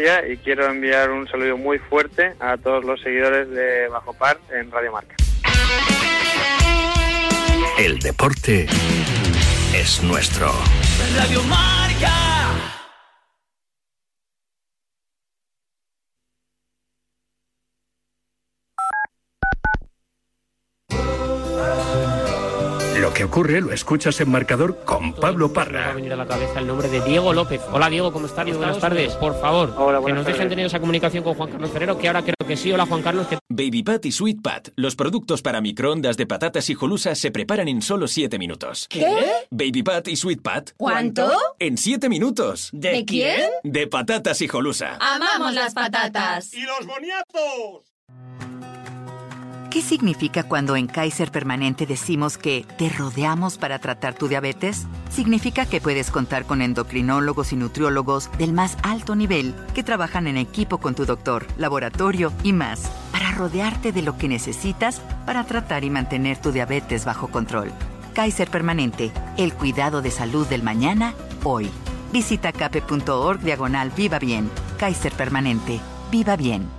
y quiero enviar un saludo muy fuerte a todos los seguidores de Bajo Par en Radio Marca. El deporte es nuestro. Radio Marca. Ocurre lo escuchas en marcador con Pablo Me Parra. va a venir a la cabeza el nombre de Diego López. Hola Diego, ¿cómo estás? Buenas tardes. Por favor, Hola, que nos dejen tardes. tener esa comunicación con Juan Carlos Ferrero, que ahora creo que sí. Hola Juan Carlos, que Baby Pat y Sweet Pat, los productos para microondas de patatas hijolusa se preparan en solo 7 minutos. ¿Qué? Baby Pat y Sweet Pat. ¿Cuánto? En 7 minutos. ¿De quién? De patatas hijolusa. Amamos las patatas. ¿Qué significa cuando en Kaiser Permanente decimos que te rodeamos para tratar tu diabetes? Significa que puedes contar con endocrinólogos y nutriólogos del más alto nivel que trabajan en equipo con tu doctor, laboratorio y más para rodearte de lo que necesitas para tratar y mantener tu diabetes bajo control. Kaiser Permanente, el cuidado de salud del mañana, hoy. Visita cape.org diagonal Viva Bien. Kaiser Permanente, viva bien.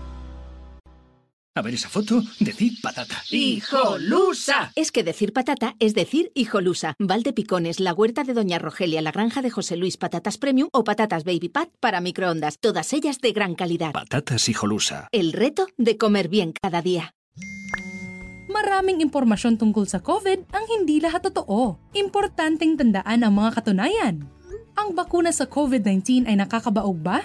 A ver esa foto, decir patata. ¡Hijolusa! Es que decir patata es decir hijolusa. Valde Picones, la huerta de Doña Rogelia, la granja de José Luis, patatas premium o patatas baby pat para microondas. Todas ellas de gran calidad. Patatas hijolusa. El reto de comer bien cada día. Maraming impormasyon tungkol sa COVID ang hindi lahat totoo. Importanteng tandaan ang mga katunayan. Ang bakuna sa COVID-19 ay nakakabaog ba?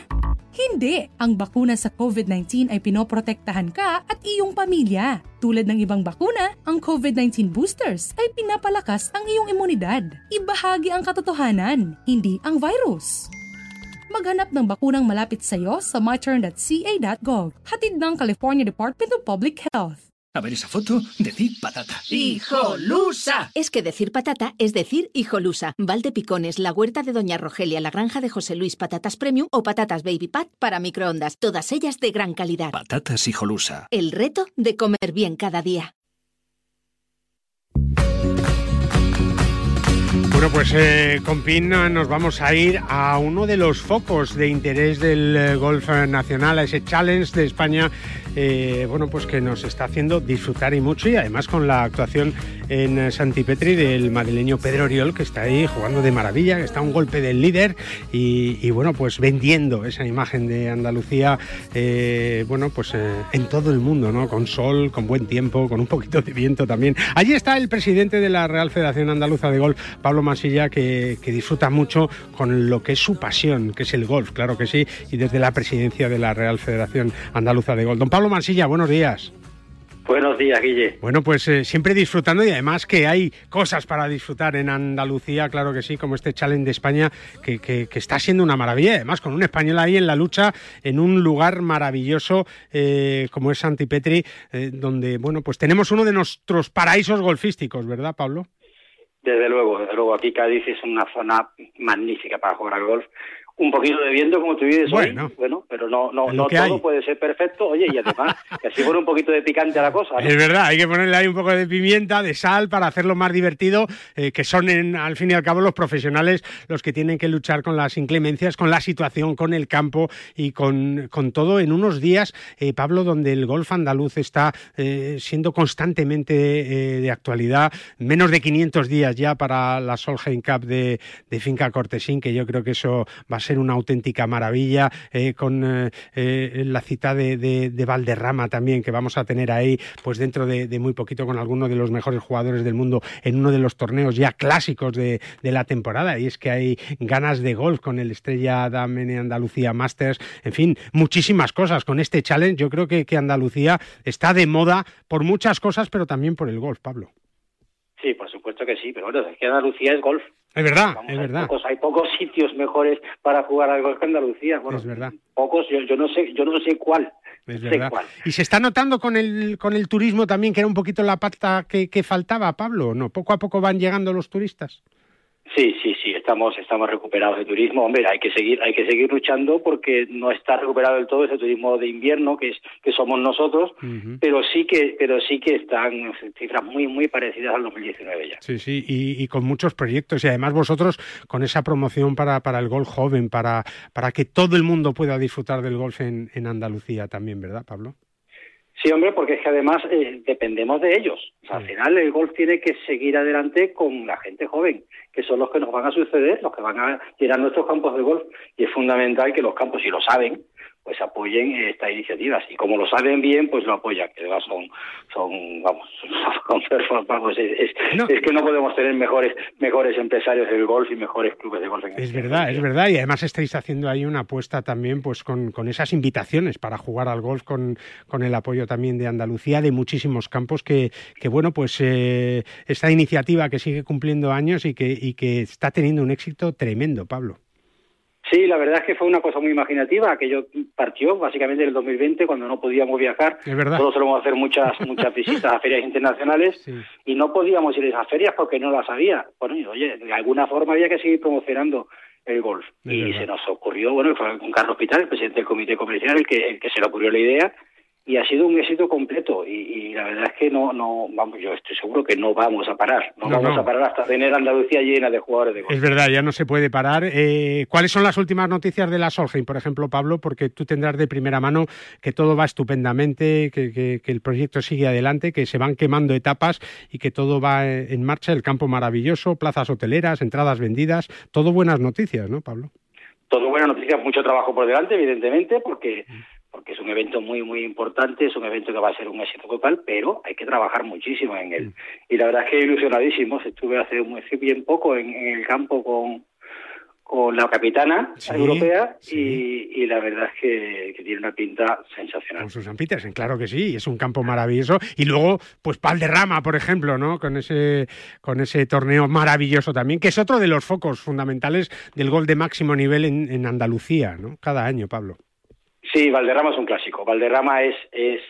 Hindi! Ang bakuna sa COVID-19 ay pinoprotektahan ka at iyong pamilya. Tulad ng ibang bakuna, ang COVID-19 boosters ay pinapalakas ang iyong imunidad. Ibahagi ang katotohanan, hindi ang virus. Maghanap ng bakunang malapit sa iyo sa myturn.ca.gov. Hatid ng California Department of Public Health. A ver esa foto, decir patata. ¡Hijolusa! Es que decir patata es decir hijolusa. Valde Picones, la huerta de Doña Rogelia, la granja de José Luis, patatas premium o patatas baby pat para microondas. Todas ellas de gran calidad. Patatas hijolusa. El reto de comer bien cada día. Bueno, pues eh, con PIN nos vamos a ir a uno de los focos de interés del eh, golf nacional, a ese challenge de España, eh, bueno, pues que nos está haciendo disfrutar y mucho y además con la actuación en eh, Santipetri del madrileño Pedro Oriol, que está ahí jugando de maravilla, que está un golpe del líder y, bueno, pues vendiendo esa imagen de Andalucía, eh, bueno, pues en todo el mundo, ¿no? Con sol, con buen tiempo, con un poquito de viento también. Allí está el presidente de la Real Federación Andaluza de Golf, Pablo Masilla, que, que disfruta mucho con lo que es su pasión, que es el golf, claro que sí, y desde la presidencia de la Real Federación Andaluza de Golf. Don Pablo Masilla, buenos días. Buenos días, Guille. Bueno, pues eh, siempre disfrutando y además que hay cosas para disfrutar en Andalucía, claro que sí, como este Challenge de España, que, que- que está siendo una maravilla. Además, con un español ahí en la lucha, en un lugar maravilloso eh, como es Santipetri, eh, donde, bueno, pues tenemos uno de nuestros paraísos golfísticos, ¿verdad, Pablo? Desde luego, desde luego, aquí Cádiz es una zona magnífica para jugar al golf. Un poquito de viento, como tú dices Bueno. hoy, bueno, pero no, no, no todo hay. puede ser perfecto. Oye, y además, que así pone un poquito de picante a la cosa. ¿no? Es verdad, hay que ponerle ahí un poco de pimienta, de sal para hacerlo más divertido, eh, que son en- al fin y al cabo los profesionales los que tienen que luchar con las inclemencias, con la situación, con el campo y con, con todo en unos días, eh, Pablo, donde el golf andaluz está eh, siendo constantemente eh, de actualidad, menos de 500 días ya para la Solheim Cup de, de Finca Cortesín, que yo creo que eso va a ser una auténtica maravilla, eh, con eh, eh, la cita de, de- de Valderrama también, que vamos a tener ahí, pues dentro de, muy poquito con algunos de los mejores jugadores del mundo en uno de los torneos ya clásicos de, la temporada. Y es que hay ganas de golf con el Estrella Damen Andalucía Masters, en fin, muchísimas cosas con este challenge. Yo creo que, que Andalucía está de moda por muchas cosas, pero también por el golf, Pablo. Sí, por supuesto que sí, pero bueno, es que Andalucía es golf. Es verdad, Vamos, es hay verdad. Pocos, hay pocos sitios mejores para jugar al golf que Andalucía. Bueno, Es verdad. pocos, yo, yo no sé, yo no sé cuál. Es sé verdad. cuál. Y se está notando con el, con el turismo también, que era un poquito la pata que, que faltaba, Pablo, ¿o ¿no? Poco a poco van llegando los turistas. Sí, sí, sí, estamos, estamos recuperados de turismo. Hombre, hay que seguir, hay que seguir luchando porque no está recuperado del todo ese turismo de invierno que es, que somos nosotros, pero sí que, pero sí que están cifras muy, muy parecidas al 2019 ya. Sí, sí, y, con muchos proyectos y además vosotros con esa promoción para, para el golf joven, para, para que todo el mundo pueda disfrutar del golf en, en Andalucía también, ¿verdad, Pablo? Sí, hombre, porque es que además eh, dependemos de ellos. al final el golf tiene que seguir adelante con la gente joven, que son los que nos van a suceder, los que van a llenar nuestros campos de golf. Y es fundamental que los campos, si lo saben, pues apoyen estas iniciativas. Y como lo saben bien pues lo apoyan que son son vamos, vamos es, que no podemos tener mejores mejores empresarios del golf y mejores clubes de golf es este verdad es verdad. Y además estáis haciendo ahí una apuesta también pues con, con esas invitaciones para jugar al golf con, con el apoyo también de Andalucía de muchísimos campos que, que bueno pues eh, esta iniciativa que sigue cumpliendo años y que y que está teniendo un éxito tremendo Pablo Sí, la verdad es que fue una cosa muy imaginativa, que yo partió básicamente en el 2020 cuando no podíamos viajar. Es verdad. Todos solemos hacer muchas muchas visitas a ferias internacionales y no podíamos ir a esas ferias porque no las había. Bueno, oye, de alguna forma había que seguir promocionando el golf. y se nos ocurrió, bueno, fue con Carlos Pital, el presidente del comité comercial, el que, el que se le ocurrió la idea y ha sido un éxito completo. Y, la verdad es que no no vamos yo estoy seguro que no vamos a parar. No, vamos a parar hasta tener Andalucía llena de jugadores de golf es verdad ya no se puede parar. Eh, cuáles son las últimas noticias de la Solheim por ejemplo Pablo porque tú tendrás de primera mano que todo va estupendamente que, que, el proyecto sigue adelante que se van quemando etapas y que todo va en marcha el campo maravilloso plazas hoteleras entradas vendidas. Todo buenas noticias no Pablo todo buenas noticias mucho trabajo por delante evidentemente porque mm porque es un evento muy, muy importante, es un evento que va a ser un éxito total, pero hay que trabajar muchísimo en él. Mm. Y la verdad es que ilusionadísimos. Estuve hace bien poco en, el campo con, con la capitana europea Y, la verdad es que, tiene una pinta sensacional. Con Susan Petersen, claro que sí, es un campo maravilloso. Y luego, pues Palderrama, por ejemplo, ¿no? Con ese, con ese torneo maravilloso también, que es otro de los focos fundamentales del gol de máximo nivel en, en Andalucía, ¿no? Cada año, Pablo. Sí, Valderrama es un clásico. Valderrama es, es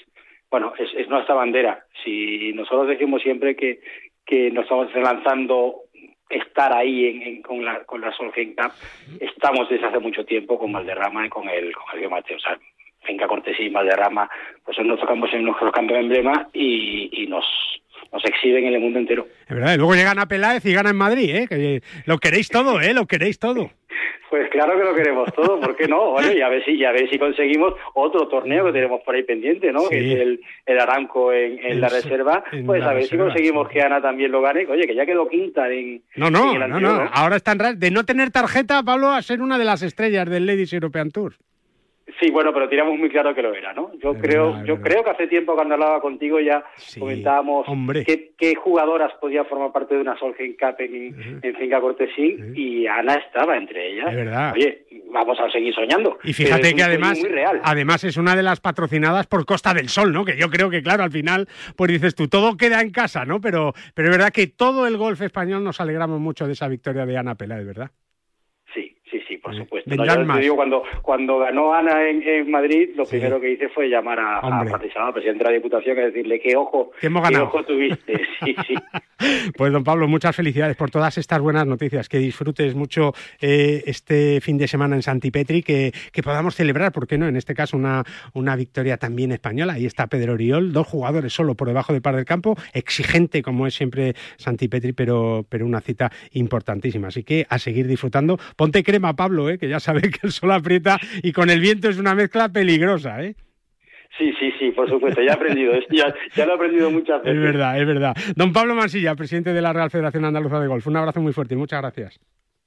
bueno, es, nuestra bandera. Si nosotros decimos siempre que, que nos estamos lanzando estar ahí en, con la con la Solheim Cup, estamos desde hace mucho tiempo con Valderrama y con el con el Mateo. O sea, Finca Cortesí y Valderrama, pues son nuestros campos en nuestros campos de emblema y, y nos nos exhiben en el mundo entero. Es verdad, y luego llegan a Peláez y ganan en Madrid, ¿eh? Que lo queréis todo, ¿eh? Lo queréis todo. Pues claro que lo queremos todo, ¿por qué no? Bueno, ya ver si, ya ver si conseguimos otro torneo que tenemos por ahí pendiente, ¿no? Que es el, el Aranco en, la reserva. Pues a ver si conseguimos que Ana también lo gane. Oye, que ya quedó quinta en. No, no, no, no, Ahora está en de no tener tarjeta, Pablo, a ser una de las estrellas del Ladies European Tour. Sí, bueno, pero tiramos muy claro que lo era, ¿no? Yo creo, yo creo que hace tiempo cuando hablaba contigo ya comentábamos qué, jugadoras podían formar parte de una Solheim Cup en, Finca Cortesín y Ana estaba entre ellas. Es verdad. Oye, vamos a seguir soñando. Y fíjate que además, además es una de las patrocinadas por Costa del Sol, ¿no? Que yo creo que claro, al final, pues dices tú, todo queda en casa, ¿no? Pero, pero es verdad que todo el golf español nos alegramos mucho de esa victoria de Ana Peláez, ¿verdad? Por supuesto. digo, cuando, cuando ganó Ana en, Madrid, lo primero que hice fue llamar a, a presidente de la Diputación, y decirle qué ojo, ¿Qué hemos ganado? ojo tuviste. Sí, sí. pues don Pablo, muchas felicidades por todas estas buenas noticias. Que disfrutes mucho eh, este fin de semana en Santipetri, que, que podamos celebrar, ¿por qué no? En este caso, una, una victoria también española. Ahí está Pedro Oriol, dos jugadores solo por debajo del par del campo, exigente como es siempre Santipetri, pero, pero una cita importantísima. Así que a seguir disfrutando. Ponte crema Pablo, ¿eh? que ya sabe que el sol aprieta y con el viento es una mezcla peligrosa. ¿eh? Sí, sí, sí, por supuesto, ya he aprendido, ya, ya, lo he aprendido muchas veces. Es verdad, es verdad. Don Pablo Mansilla, presidente de la Real Federación Andaluza de Golf, un abrazo muy fuerte y muchas gracias.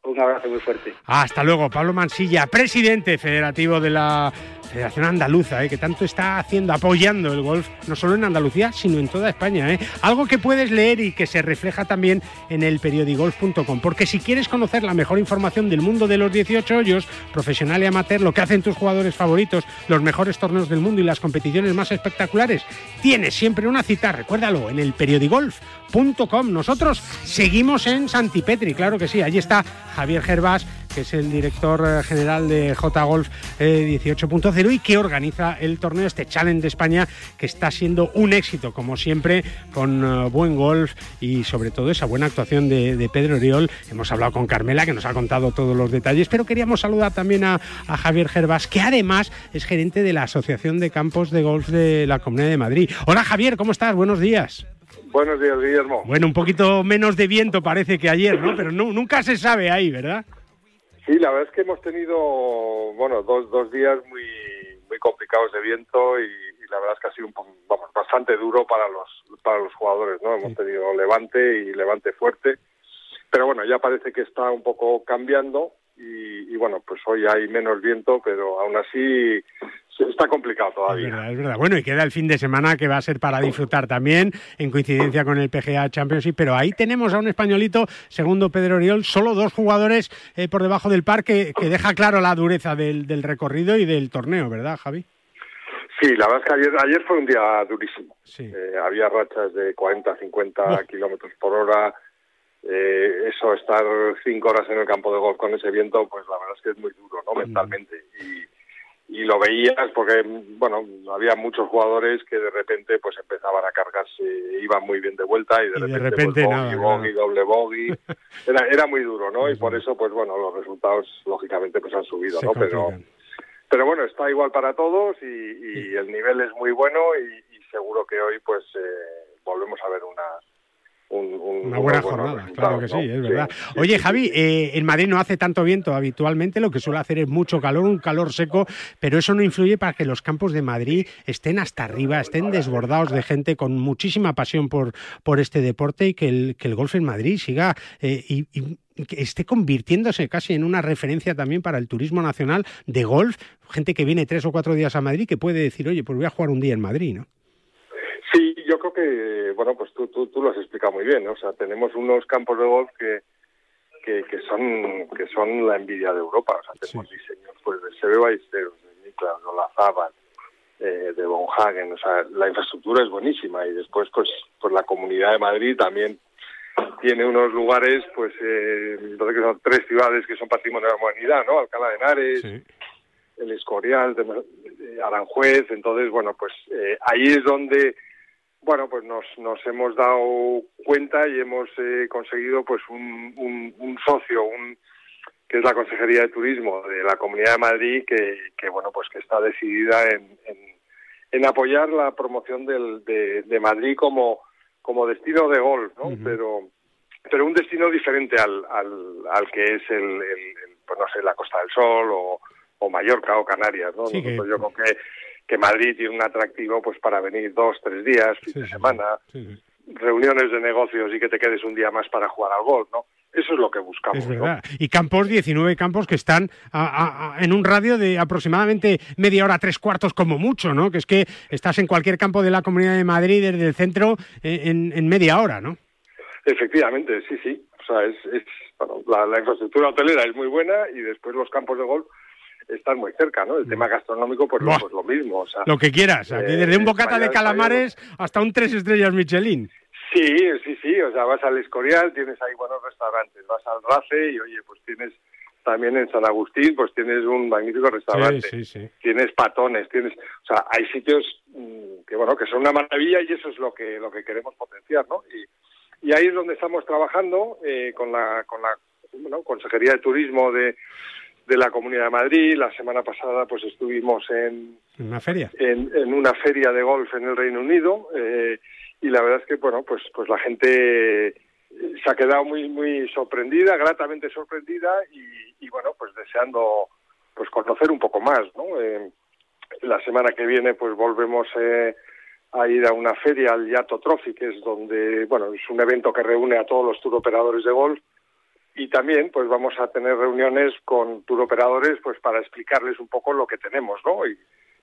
Un abrazo muy fuerte. Hasta luego, Pablo Mansilla, presidente federativo de la Federación Andaluza, ¿eh? que tanto está haciendo, apoyando el golf, no solo en Andalucía, sino en toda España. ¿eh? Algo que puedes leer y que se refleja también en el periodigolf.com, porque si quieres conocer la mejor información del mundo de los 18 hoyos, profesional y amateur, lo que hacen tus jugadores favoritos, los mejores torneos del mundo y las competiciones más espectaculares, tienes siempre una cita, recuérdalo, en el periodigolf.com. Nosotros seguimos en Santipetri, claro que sí, allí está Javier Gervás que es el director eh, general de J Golf 18.0 y que organiza el torneo, este Challenge de España, que está siendo un éxito, como siempre, con buen golf y sobre todo esa buena actuación de, Pedro Oriol. Hemos hablado con Carmela, que nos ha contado todos los detalles, pero queríamos saludar también a, a Javier Gervas, que además es gerente de la Asociación de Campos de Golf de la Comunidad de Madrid. Hola Javier, ¿cómo estás? Buenos días. Buenos días, Guillermo. Bueno, un poquito menos de viento parece que ayer, ¿no? Pero nunca se sabe ahí, ¿verdad? Sí, la verdad es que hemos tenido, bueno, dos, dos días muy, muy complicados de viento y, la verdad es que ha sido un, vamos, bastante duro para los, para los jugadores, ¿no? Hemos tenido levante y levante fuerte, pero bueno, ya parece que está un poco cambiando y, y bueno, pues hoy hay menos viento, pero aún así está complicado todavía. Es verdad, es verdad. Bueno, y queda el fin de semana que va a ser para disfrutar también, en coincidencia con el PGA Championship, pero ahí tenemos a un españolito, segundo Pedro Oriol, solo dos jugadores eh, por debajo del par que, deja claro la dureza del, recorrido y del torneo, ¿verdad, Javi? Sí, la verdad es que ayer, fue un día durísimo. Eh, había rachas de 40, 50 kilómetros por hora. Eh, eso, estar cinco horas en el campo de golf con ese viento, pues la verdad es que es muy duro, ¿no? Mentalmente. Y, y lo veías porque bueno había muchos jugadores que de repente pues empezaban a cargarse iban muy bien de vuelta y de repente, pues, bogey, doble bogey. Era era muy duro no y por eso pues bueno los resultados lógicamente pues han subido no pero pero bueno está igual para todos y, y el nivel es muy bueno y, y seguro que hoy pues eh, volvemos a ver una una buena jornada, claro que sí, es verdad. Oye, Javi, eh, en Madrid no hace tanto viento habitualmente, lo que suele hacer es mucho calor, un calor seco, pero eso no influye para que los campos de Madrid estén hasta arriba, estén desbordados de gente con muchísima pasión por, por este deporte y que el, que el golf en Madrid siga eh, y, que esté convirtiéndose casi en una referencia también para el turismo nacional de golf, gente que viene tres o cuatro días a Madrid que puede decir, oye, pues voy a jugar un día en Madrid, ¿no? Yo creo que, bueno, pues tú, tú, tú lo has explicado muy bien, ¿no? O sea, tenemos unos campos de golf que, que, son que son la envidia de Europa. O sea, tenemos diseños pues, de Sebe Ballesteros, de Niklas, de Olazábal, eh, de Bonhagen. O sea, la infraestructura es buenísima y después, pues, pues la Comunidad de Madrid también tiene unos lugares, pues, eh, que son tres ciudades que son patrimonio de la humanidad, ¿no? Alcalá de Henares, el Escorial, de, Aranjuez. Entonces, bueno, pues eh, ahí es donde bueno, pues nos, nos hemos dado cuenta y hemos eh, conseguido pues un, un, socio, un, que es la Consejería de Turismo de la Comunidad de Madrid, que, que bueno, pues que está decidida en, en, apoyar la promoción del, de, Madrid como, como destino de golf, ¿no? Pero pero un destino diferente al, al, al que es el, el, pues no sé, la Costa del Sol o, o Mallorca o Canarias, ¿no? yo creo que que Madrid tiene un atractivo pues para venir dos, tres días, fin de semana, reuniones de negocios y que te quedes un día más para jugar al golf, ¿no? Eso es lo que buscamos. Es verdad. Y campos, 19 campos que están en un radio de aproximadamente media hora, tres cuartos como mucho, ¿no? Que es que estás en cualquier campo de la Comunidad de Madrid desde el centro eh, en, media hora, ¿no? Efectivamente, sí, sí. O sea, es, bueno, la, la, infraestructura hotelera es muy buena y después los campos de golf están muy cerca, ¿no? El mm. tema gastronómico, pues, pues, lo mismo. O sea, lo que quieras, desde un bocata de calamares hasta un tres estrellas Michelin. Sí, sí, sí, o sea, vas al Escorial, tienes ahí buenos restaurantes, vas al Race y, oye, pues tienes también en San Agustín, pues tienes un magnífico restaurante. Sí, sí, sí. Tienes patones, tienes, o sea, hay sitios mm, que bueno, que son una maravilla y eso es lo que lo que queremos potenciar, ¿no? Y, y ahí es donde estamos trabajando eh, con la con la bueno, Consejería de Turismo de de la Comunidad de Madrid. La semana pasada pues estuvimos en una feria, en, en una feria de golf en el Reino Unido eh, y la verdad es que bueno pues pues la gente se ha quedado muy muy sorprendida, gratamente sorprendida y, y bueno pues deseando pues conocer un poco más, ¿no? Eh, la semana que viene pues volvemos eh, a ir a una feria al Yato Trophy, que es donde, bueno, es un evento que reúne a todos los turoperadores de golf y también pues vamos a tener reuniones con turoperadores pues para explicarles un poco lo que tenemos, ¿no? Y,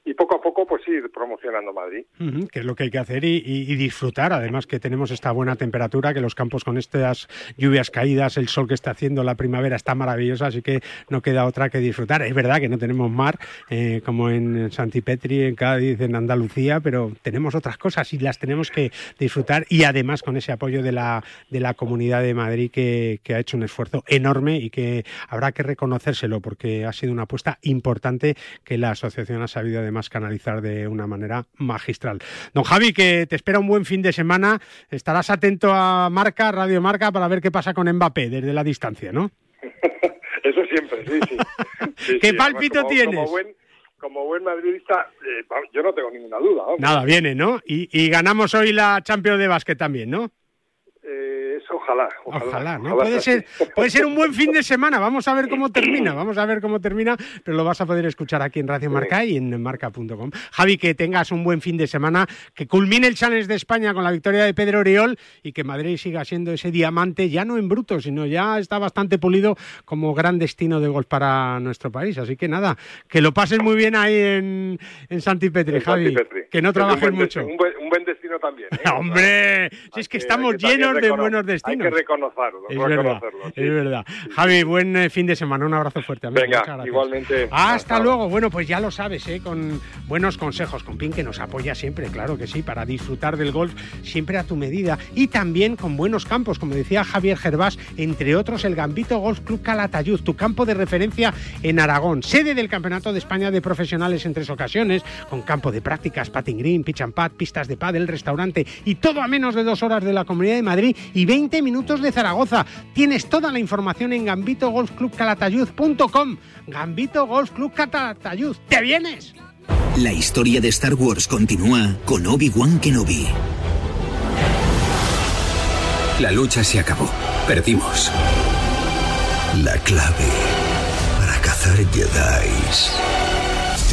y poco a poco pues ir promocionando Madrid. Que es lo que hay que hacer y disfrutar. Además que tenemos esta buena temperatura, que los campos con estas lluvias caídas, el sol que está haciendo, la primavera está maravillosa, así que no queda otra que disfrutar. Es verdad que no tenemos mar eh, como en Santipetri, en Cádiz, en Andalucía, pero tenemos otras cosas y las tenemos que disfrutar y además con ese apoyo de la, de la Comunidad de Madrid que, que ha hecho un esfuerzo enorme y que habrá que reconocérselo porque ha sido una apuesta importante que la asociación ha sabido además canalizar de una manera magistral. Don Javi, que te espera un buen fin de semana. Estarás atento a Marca, Radio Marca, para ver qué pasa con Mbappé desde la distancia, ¿no? Eso siempre, sí, sí. Sí, ¿Qué sí, pálpito además, como- tienes? Como buen, como buen madridista, eh, yo no tengo ninguna duda. vamos. Nada, viene, ¿no? Y, y ganamos hoy la Champions de básquet también, ¿no? Eh, ojalá, ojalá. Ojalá, ¿no? ojalá Puede ser, así. puede ser un buen fin de semana. Vamos a ver cómo termina. Vamos a ver cómo termina, pero lo vas a poder escuchar aquí en Radio Marca y en marca.com. Javi, que tengas un buen fin de semana, que culmine el Challenge de España con la victoria de Pedro Oriol y que Madrid siga siendo ese diamante, ya no en bruto, sino ya está bastante pulido como gran destino de golf para nuestro país. Así que nada, que lo pases muy bien ahí en, en Santipetri, Javi. Santipetri. Que no trabajes mucho. destino, Un buen, un buen destino también. ¿eh? ¡Hombre! Si es que que- estamos llenos de buenos Hay destinos. que reconocerlo. Es verdad, reconocerlo, sí. es verdad. Javi, buen eh, fin de semana, un abrazo fuerte. amigo. Venga, igualmente. Hasta Hasta luego. Bueno, pues ya lo sabes, ¿eh? con buenos consejos, con Pin que nos apoya siempre, claro que sí, para disfrutar del golf siempre a tu medida y también con buenos campos, como decía Javier Gervás, entre otros el Gambito Golf Club Calatayud, tu campo de referencia en Aragón, sede del Campeonato de España de Profesionales en tres ocasiones, con campo de prácticas, patting green, pitch and pad, pistas de pádel, restaurante y todo a menos de dos horas de la Comunidad de Madrid y 20 minutos de Zaragoza. Tienes toda la información en gambitogolfclubcalatayud.com. Gambito Golf Club Calatayud. ¿Te vienes? La historia de Star Wars continúa con Obi-Wan Kenobi. La lucha se acabó. Perdimos. La clave para cazar Jedi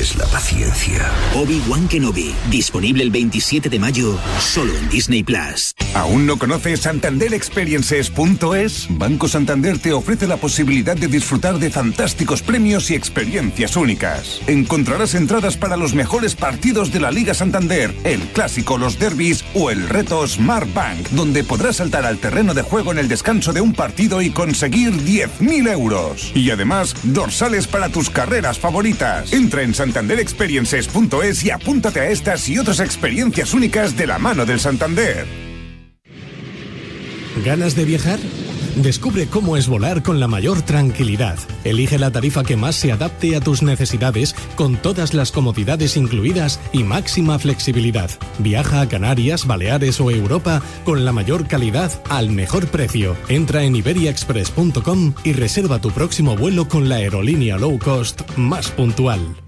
es la paciencia. Obi-Wan Kenobi, disponible el 27 de mayo, solo en Disney Plus. ¿Aún no conoces santanderexperiences.es? Banco Santander te ofrece la posibilidad de disfrutar de fantásticos premios y experiencias únicas. Encontrarás entradas para los mejores partidos de la Liga Santander, el clásico, los derbis o el reto Smart Bank, donde podrás saltar al terreno de juego en el descanso de un partido y conseguir 10.000 euros. Y además, dorsales para tus carreras favoritas. Entra en santanderexperiences.es y apúntate a estas y otras experiencias únicas de la mano del Santander. ¿Ganas de viajar? Descubre cómo es volar con la mayor tranquilidad. Elige la tarifa que más se adapte a tus necesidades, con todas las comodidades incluidas y máxima flexibilidad. Viaja a Canarias, Baleares o Europa con la mayor calidad al mejor precio. Entra en iberiaexpress.com y reserva tu próximo vuelo con la aerolínea low cost más puntual.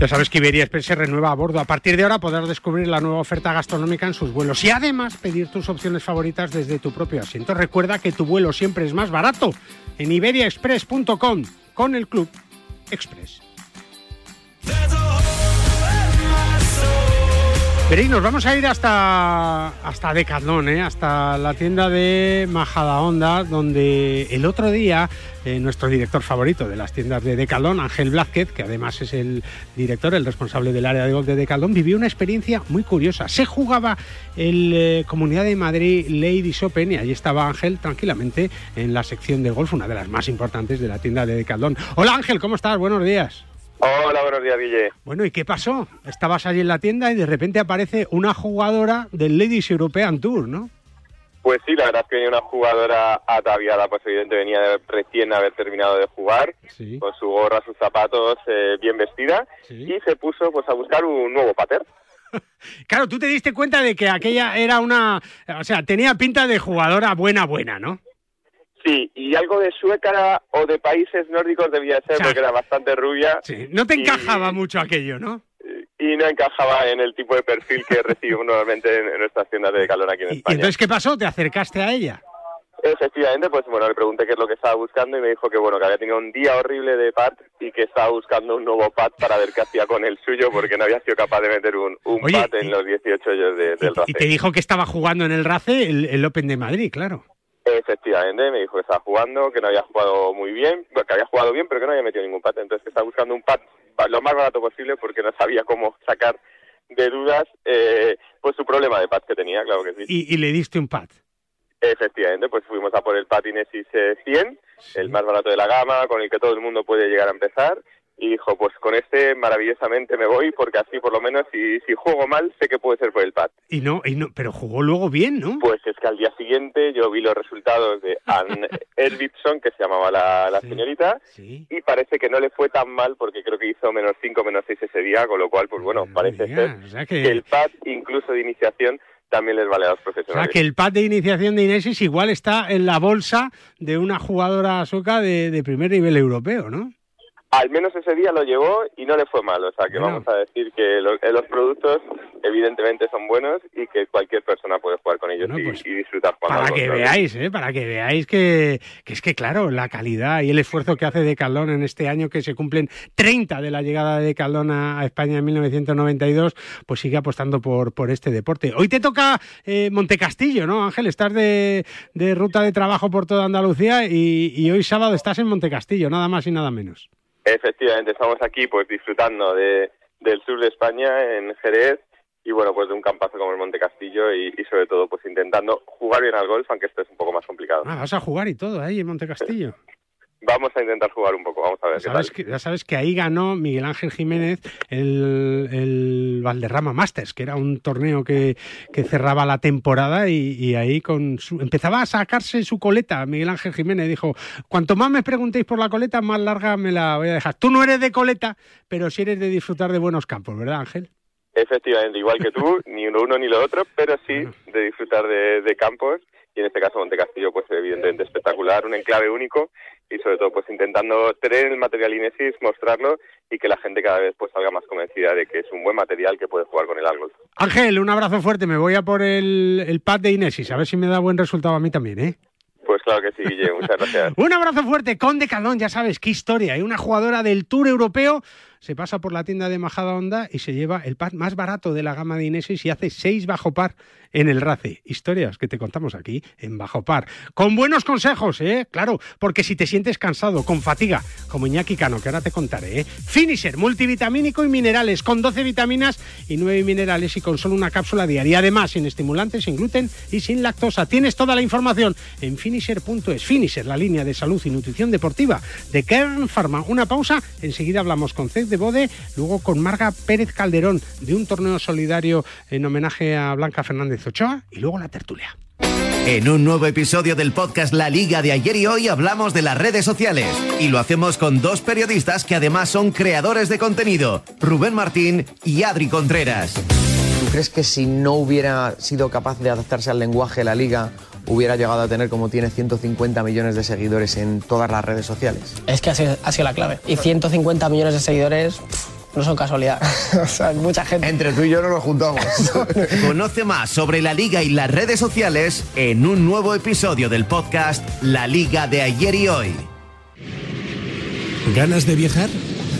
Ya sabes que Iberia Express se renueva a bordo. A partir de ahora podrás descubrir la nueva oferta gastronómica en sus vuelos y además pedir tus opciones favoritas desde tu propio asiento. Recuerda que tu vuelo siempre es más barato en iberiaexpress.com con el Club Express. Veréis, nos vamos a ir hasta, hasta ¿eh? hasta la tienda de Majadahonda, donde el otro día eh, nuestro director favorito de las tiendas de Decathlon, Ángel Blázquez, que además es el director, el responsable del área de golf de Decathlon, vivió una experiencia muy curiosa. Se jugaba el eh, Comunidad de Madrid Ladies Open y allí estaba Ángel tranquilamente en la sección de golf, una de las más importantes de la tienda de Decathlon. Hola Ángel, ¿cómo estás? Buenos días. Hola, buenos días, Guille. Bueno, ¿y qué pasó? Estabas allí en la tienda y de repente aparece una jugadora del Ladies European Tour, ¿no? Pues sí, la verdad es que venía una jugadora ataviada, pues evidentemente venía de recién haber terminado de jugar, con su gorra, sus zapatos, eh, bien vestida, y se puso pues a buscar un nuevo pater. claro, tú te diste cuenta de que aquella era una, o sea, tenía pinta de jugadora buena, buena, ¿no? Sí, y algo de sueca o de países nórdicos debía ser, porque era bastante rubia. Sí, no te encajaba mucho aquello, ¿no? Y no encajaba en el tipo de perfil que recibimos normalmente en, nuestras tiendas de calor aquí en España. ¿Y entonces qué pasó? ¿Te acercaste a ella? Efectivamente, pues bueno, le pregunté qué es lo que estaba buscando y me dijo que bueno, que había tenido un día horrible de pad y que estaba buscando un nuevo pad para ver qué hacía con el suyo porque no había sido capaz de meter un, un pad en los 18 años de, del RACE. Y te dijo que estaba jugando en el RACE, el Open de Madrid, claro. Efectivamente, me dijo que estaba jugando, que no había jugado muy bien, que había jugado bien, pero que no había metido ningún pat. Entonces, que estaba buscando un pat lo más barato posible porque no sabía cómo sacar de dudas eh, pues su problema de pat que tenía, claro que sí. ¿Y, le diste un pat? Efectivamente, pues fuimos a por el pat Inesis 100, el más barato de la gama, con el que todo el mundo puede llegar a empezar y dijo, pues con este maravillosamente me voy porque así por lo menos si, si juego mal sé que puede ser por el pad. Y no, y no, pero jugó luego bien, ¿no? Pues es que al día siguiente yo vi los resultados de Anne Elvitson, que se llamaba la, la señorita, y parece que no le fue tan mal porque creo que hizo menos 5, menos 6 ese día, con lo cual, pues bueno, parece ser que... el pad incluso de iniciación también les vale a los profesionales. O sea, que el pad de iniciación de Inesis igual está en la bolsa de una jugadora sueca de, de primer nivel europeo, ¿no? Al menos ese día lo llevó y no le fue mal. O sea, que vamos a decir que eh, los productos evidentemente son buenos y que cualquier persona puede jugar con ellos pues, y, disfrutar jugando. Para que veáis, ¿eh? Para que veáis que, que, es que, claro, la calidad y el esfuerzo que hace Decathlon en este año que se cumplen 30 de la llegada de Decathlon a, España en 1992, pues sigue apostando por, por este deporte. Hoy te toca eh, Montecastillo, ¿no, Ángel? Estás de, de, ruta de trabajo por toda Andalucía y, y hoy sábado estás en Montecastillo, nada más y nada menos. Efectivamente, estamos aquí pues disfrutando de, del sur de España, en Jerez, y bueno, pues de un campazo como el Monte Castillo y, sobre todo pues intentando jugar bien al golf, aunque esto es un poco más complicado. Ah, vas a jugar y todo ahí en Monte Castillo. Vamos a intentar jugar un poco, vamos a ver. ¿Sabes Que, ya sabes que ahí ganó Miguel Ángel Jiménez el, el Valderrama Masters, que era un torneo que, que cerraba la temporada y, ahí con su, empezaba a sacarse su coleta. Miguel Ángel Jiménez dijo, cuanto más me preguntéis por la coleta, más larga me la voy a dejar. Tú no eres de coleta, pero sí eres de disfrutar de buenos campos, ¿verdad Ángel? Efectivamente, igual que tú, ni uno ni lo otro, pero sí de disfrutar de, de campos y en este caso Monte Castillo pues evidentemente espectacular, un enclave único y sobre todo pues intentando tener el material Inesis, mostrarlo y que la gente cada vez pues salga más convencida de que es un buen material que puede jugar con el árbol. Ángel, un abrazo fuerte, me voy a por el, el pad de Inesis, a ver si me da buen resultado a mí también, ¿eh? Pues claro que sí, Guille, muchas gracias. Un abrazo fuerte con Decathlon, ya sabes, qué historia. Hay una jugadora del Tour Europeo se pasa por la tienda de Majada Honda y se lleva el pad más barato de la gama de Inesis y hace seis bajo par en el RACE. Historias que te contamos aquí en Bajo Par. Con buenos consejos, ¿eh? Claro, porque si te sientes cansado, con fatiga, como Iñaki Cano, que ahora te contaré, ¿eh? Finisher, multivitamínico y minerales, con 12 vitaminas y 9 minerales y con solo una cápsula diaria. Además, sin estimulantes, sin gluten y sin lactosa. Tienes toda la información en finisher.es. Finisher, la línea de salud y nutrición deportiva de Kern Pharma. Una pausa, enseguida hablamos con Ced de Bode, luego con Marga Pérez Calderón de un torneo solidario en homenaje a Blanca Fernández Ochoa y luego la tertulia. En un nuevo episodio del podcast La Liga de ayer y hoy hablamos de las redes sociales y lo hacemos con dos periodistas que además son creadores de contenido, Rubén Martín y Adri Contreras. ¿Tú crees que si no hubiera sido capaz de adaptarse al lenguaje de la liga, hubiera llegado a tener como tiene 150 millones de seguidores en todas las redes sociales? Es que ha sido, ha sido la clave. Y 150 millones de seguidores... pff, no son casualidad. o sea, mucha gente. Entre tú y yo no nos juntamos. Conoce más sobre la liga y las redes sociales en un nuevo episodio del podcast La Liga de ayer y hoy. ¿Ganas de viajar?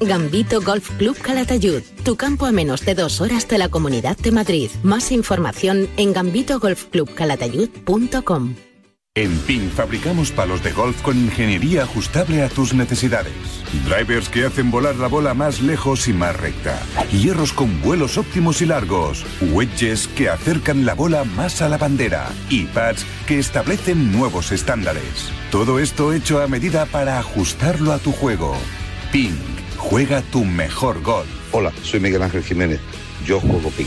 Gambito Golf Club Calatayud, tu campo a menos de dos horas de la Comunidad de Madrid. Más información en gambitogolfclubcalatayud.com. En PIN fabricamos palos de golf con ingeniería ajustable a tus necesidades. Drivers que hacen volar la bola más lejos y más recta. Hierros con vuelos óptimos y largos. Wedges que acercan la bola más a la bandera. Y pads que establecen nuevos estándares. Todo esto hecho a medida para ajustarlo a tu juego. PIN. Juega tu mejor golf. Hola, soy Miguel Ángel Jiménez. Yo juego PIN.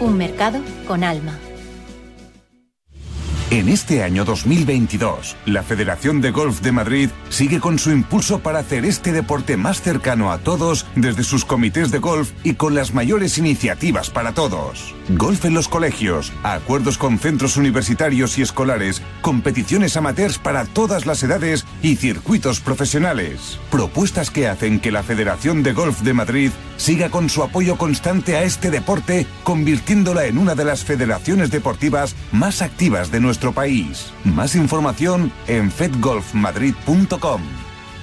Un mercado con alma. En este año 2022, la Federación de Golf de Madrid sigue con su impulso para hacer este deporte más cercano a todos desde sus comités de golf y con las mayores iniciativas para todos. Golf en los colegios, acuerdos con centros universitarios y escolares, competiciones amateurs para todas las edades y circuitos profesionales. Propuestas que hacen que la Federación de Golf de Madrid siga con su apoyo constante a este deporte, convirtiéndola en una de las federaciones deportivas más activas de nuestro país. Más información en fedgolfmadrid.com.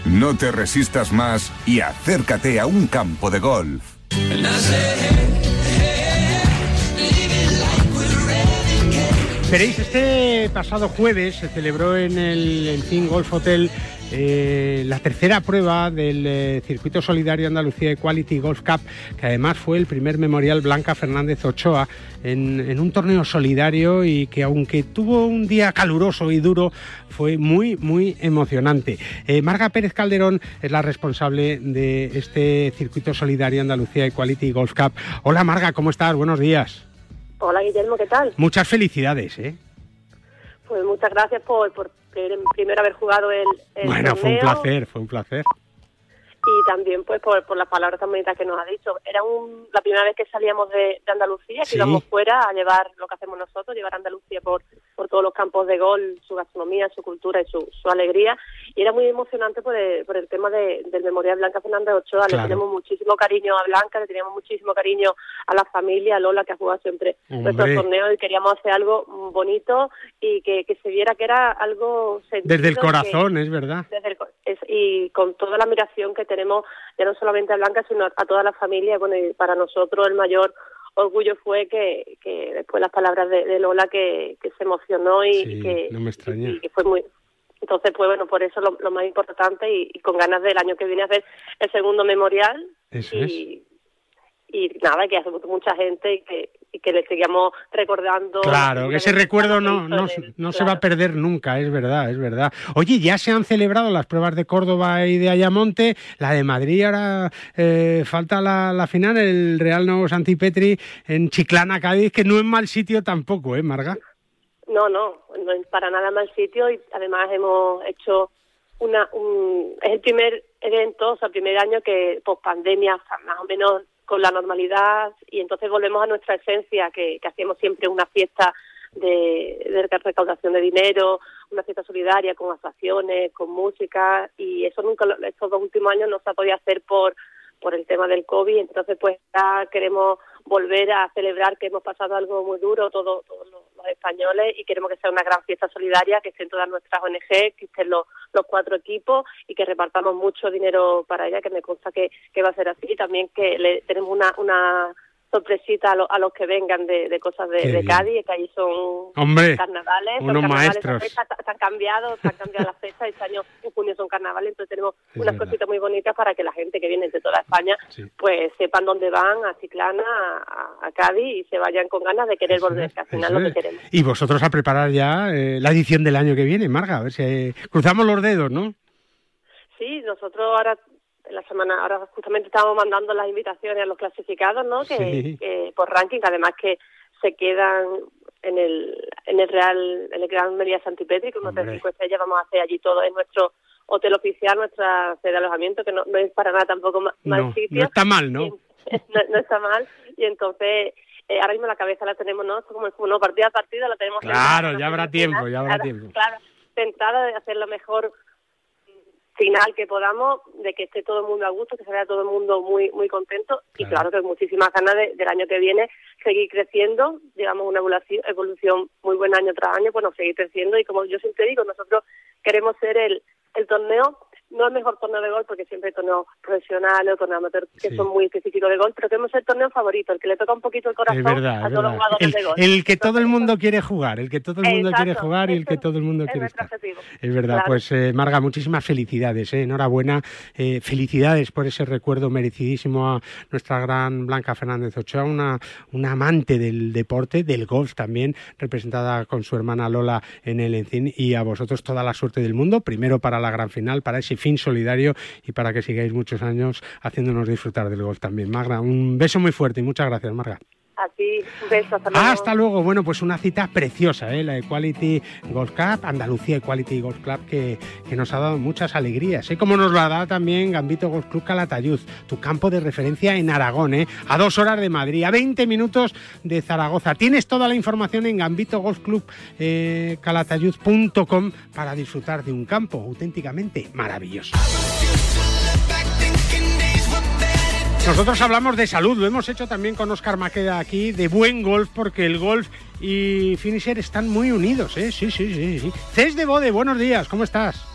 No te resistas más y acércate a un campo de golf. Veréis, este pasado jueves se celebró en el Encin Golf Hotel eh, la tercera prueba del eh, Circuito Solidario Andalucía Equality Golf Cup, que además fue el primer memorial Blanca Fernández Ochoa en, un torneo solidario y que aunque tuvo un día caluroso y duro, fue muy, muy emocionante. Eh, Marga Pérez Calderón es la responsable de este Circuito Solidario Andalucía Equality Golf Cup. Hola Marga, ¿cómo estás? Buenos días. Hola Guillermo, ¿qué tal? Muchas felicidades, ¿eh? Pues muchas gracias por, por primero haber jugado el, el Bueno, fue un placer, fue un placer y también pues por, por las palabras tan bonitas que nos ha dicho. Era un, la primera vez que salíamos de, Andalucía, que íbamos fuera a llevar lo que hacemos nosotros, llevar a Andalucía por, por todos los campos de gol, su gastronomía, su cultura y su, su alegría. Y era muy emocionante por el, por el tema de, del Memorial Blanca Fernández Ochoa. Le tenemos muchísimo cariño a Blanca, le teníamos muchísimo cariño a la familia, a Lola, que ha jugado siempre nuestros torneos y queríamos hacer algo bonito y que, que se viera que era algo... Desde el corazón, es verdad. Desde el, y con toda la admiración que tenemos, ya no solamente a Blanca, sino a, toda la familia. Bueno, y para nosotros el mayor orgullo fue que, que después las palabras de, Lola que, que, se emocionó y, que, y, que fue muy entonces pues bueno por eso lo, más importante y, con ganas del año que viene a hacer el segundo memorial. Y, y nada que hace mucha gente y que y que le seguíamos recordando. Claro, que ese recuerdo no, no, no se va a perder nunca, es verdad, es verdad. Oye, ya se han celebrado las pruebas de Córdoba y de Ayamonte, la de Madrid ahora eh, falta la, la, final, el Real Nuevo Santipetri en Chiclana, Cádiz, que no es mal sitio tampoco, ¿eh, Marga? No, no, no es para nada mal sitio y además hemos hecho una, un, es el primer evento, o sea, el primer año que post pandemia, más o menos con la normalidad y entonces volvemos a nuestra esencia, que, hacíamos siempre una fiesta de, de, recaudación de dinero, una fiesta solidaria con actuaciones, con música y eso nunca, estos dos últimos años no se ha podido hacer por por el tema del COVID, entonces pues ya queremos volver a celebrar que hemos pasado algo muy duro todos, los, españoles y queremos que sea una gran fiesta solidaria, que estén todas nuestras ONG, que estén los, los cuatro equipos y que repartamos mucho dinero para ella, que me consta que, que va a ser así. También que le, tenemos una, una sorpresita a, a los que vengan de, cosas de, Cádiz, que ahí son carnavales. Unos maestros. Se han cambiado, se han cambiado las fechas. Este año en junio son carnavales, entonces tenemos unas cositas muy bonitas para que la gente que viene de toda España pues sepan dónde van, a Ciclana, a, Cádiz y se vayan con ganas de querer volver, que al final lo que queremos. Y vosotros a preparar ya eh, la edición del año que viene, Marga, a ver si cruzamos los dedos, ¿no? Sí, nosotros ahora la semana, ahora justamente estamos mandando las invitaciones a los clasificados, ¿no? Que, por ranking, además que se quedan en el en el Real, en el Gran Media Santipetri, con hotel cinco estrellas, vamos a hacer allí todo en nuestro hotel oficial, nuestra sede de alojamiento, que no, no es para nada tampoco mal sitio. No está mal, ¿no? no, está mal, y entonces eh, ahora mismo la cabeza la tenemos, ¿no? Como, como no, partida a partida la tenemos. Claro, ya habrá tiempo, ya habrá tiempo. Claro, centrada de hacer lo mejor final que podamos, de que esté todo el mundo a gusto, que se vea todo el mundo muy muy contento. Y claro. que muchísimas ganas del año que viene seguir creciendo, llevamos una evolución, evolución muy buen año tras año, bueno, seguir creciendo. Y como yo siempre digo, nosotros queremos ser el, el torneo no el mejor torneo de gol, porque siempre hay torneos profesionales o torneos amateur que son muy específicos de gol, pero tenemos el torneo favorito, el que le toca un poquito el corazón a todos los jugadores el, de gol. El que todo el mundo quiere jugar, el que todo el mundo quiere jugar y el que todo el mundo quiere estar. Es verdad, pues eh, Marga, muchísimas felicidades, eh, enhorabuena, eh, felicidades por ese recuerdo merecidísimo a nuestra gran Blanca Fernández Ochoa, una, una amante del deporte, del golf también, representada con su hermana Lola en el Encín, y a vosotros toda la suerte del mundo, primero para la gran final, para ese fin solidario y para que sigáis muchos años haciéndonos disfrutar del golf también. Marga, un beso muy fuerte y muchas gracias, Marga. Así, un beso, hasta luego. Bueno, pues una cita preciosa, ¿eh? la Equality Golf Cup, Andalucía Equality Golf Club, que, que nos ha dado muchas alegrías. ¿eh? Como nos lo ha dado también Gambito Golf Club Calatayud, tu campo de referencia en Aragón, ¿eh? a dos horas de Madrid, a 20 minutos de Zaragoza. Tienes toda la información en Gambito Golf Club eh, para disfrutar de un campo auténticamente maravilloso. Nosotros hablamos de salud, lo hemos hecho también con Oscar Maqueda aquí, de buen golf, porque el golf y finisher están muy unidos, ¿eh? Sí, sí, sí. sí. Cés de Bode, buenos días, ¿cómo estás?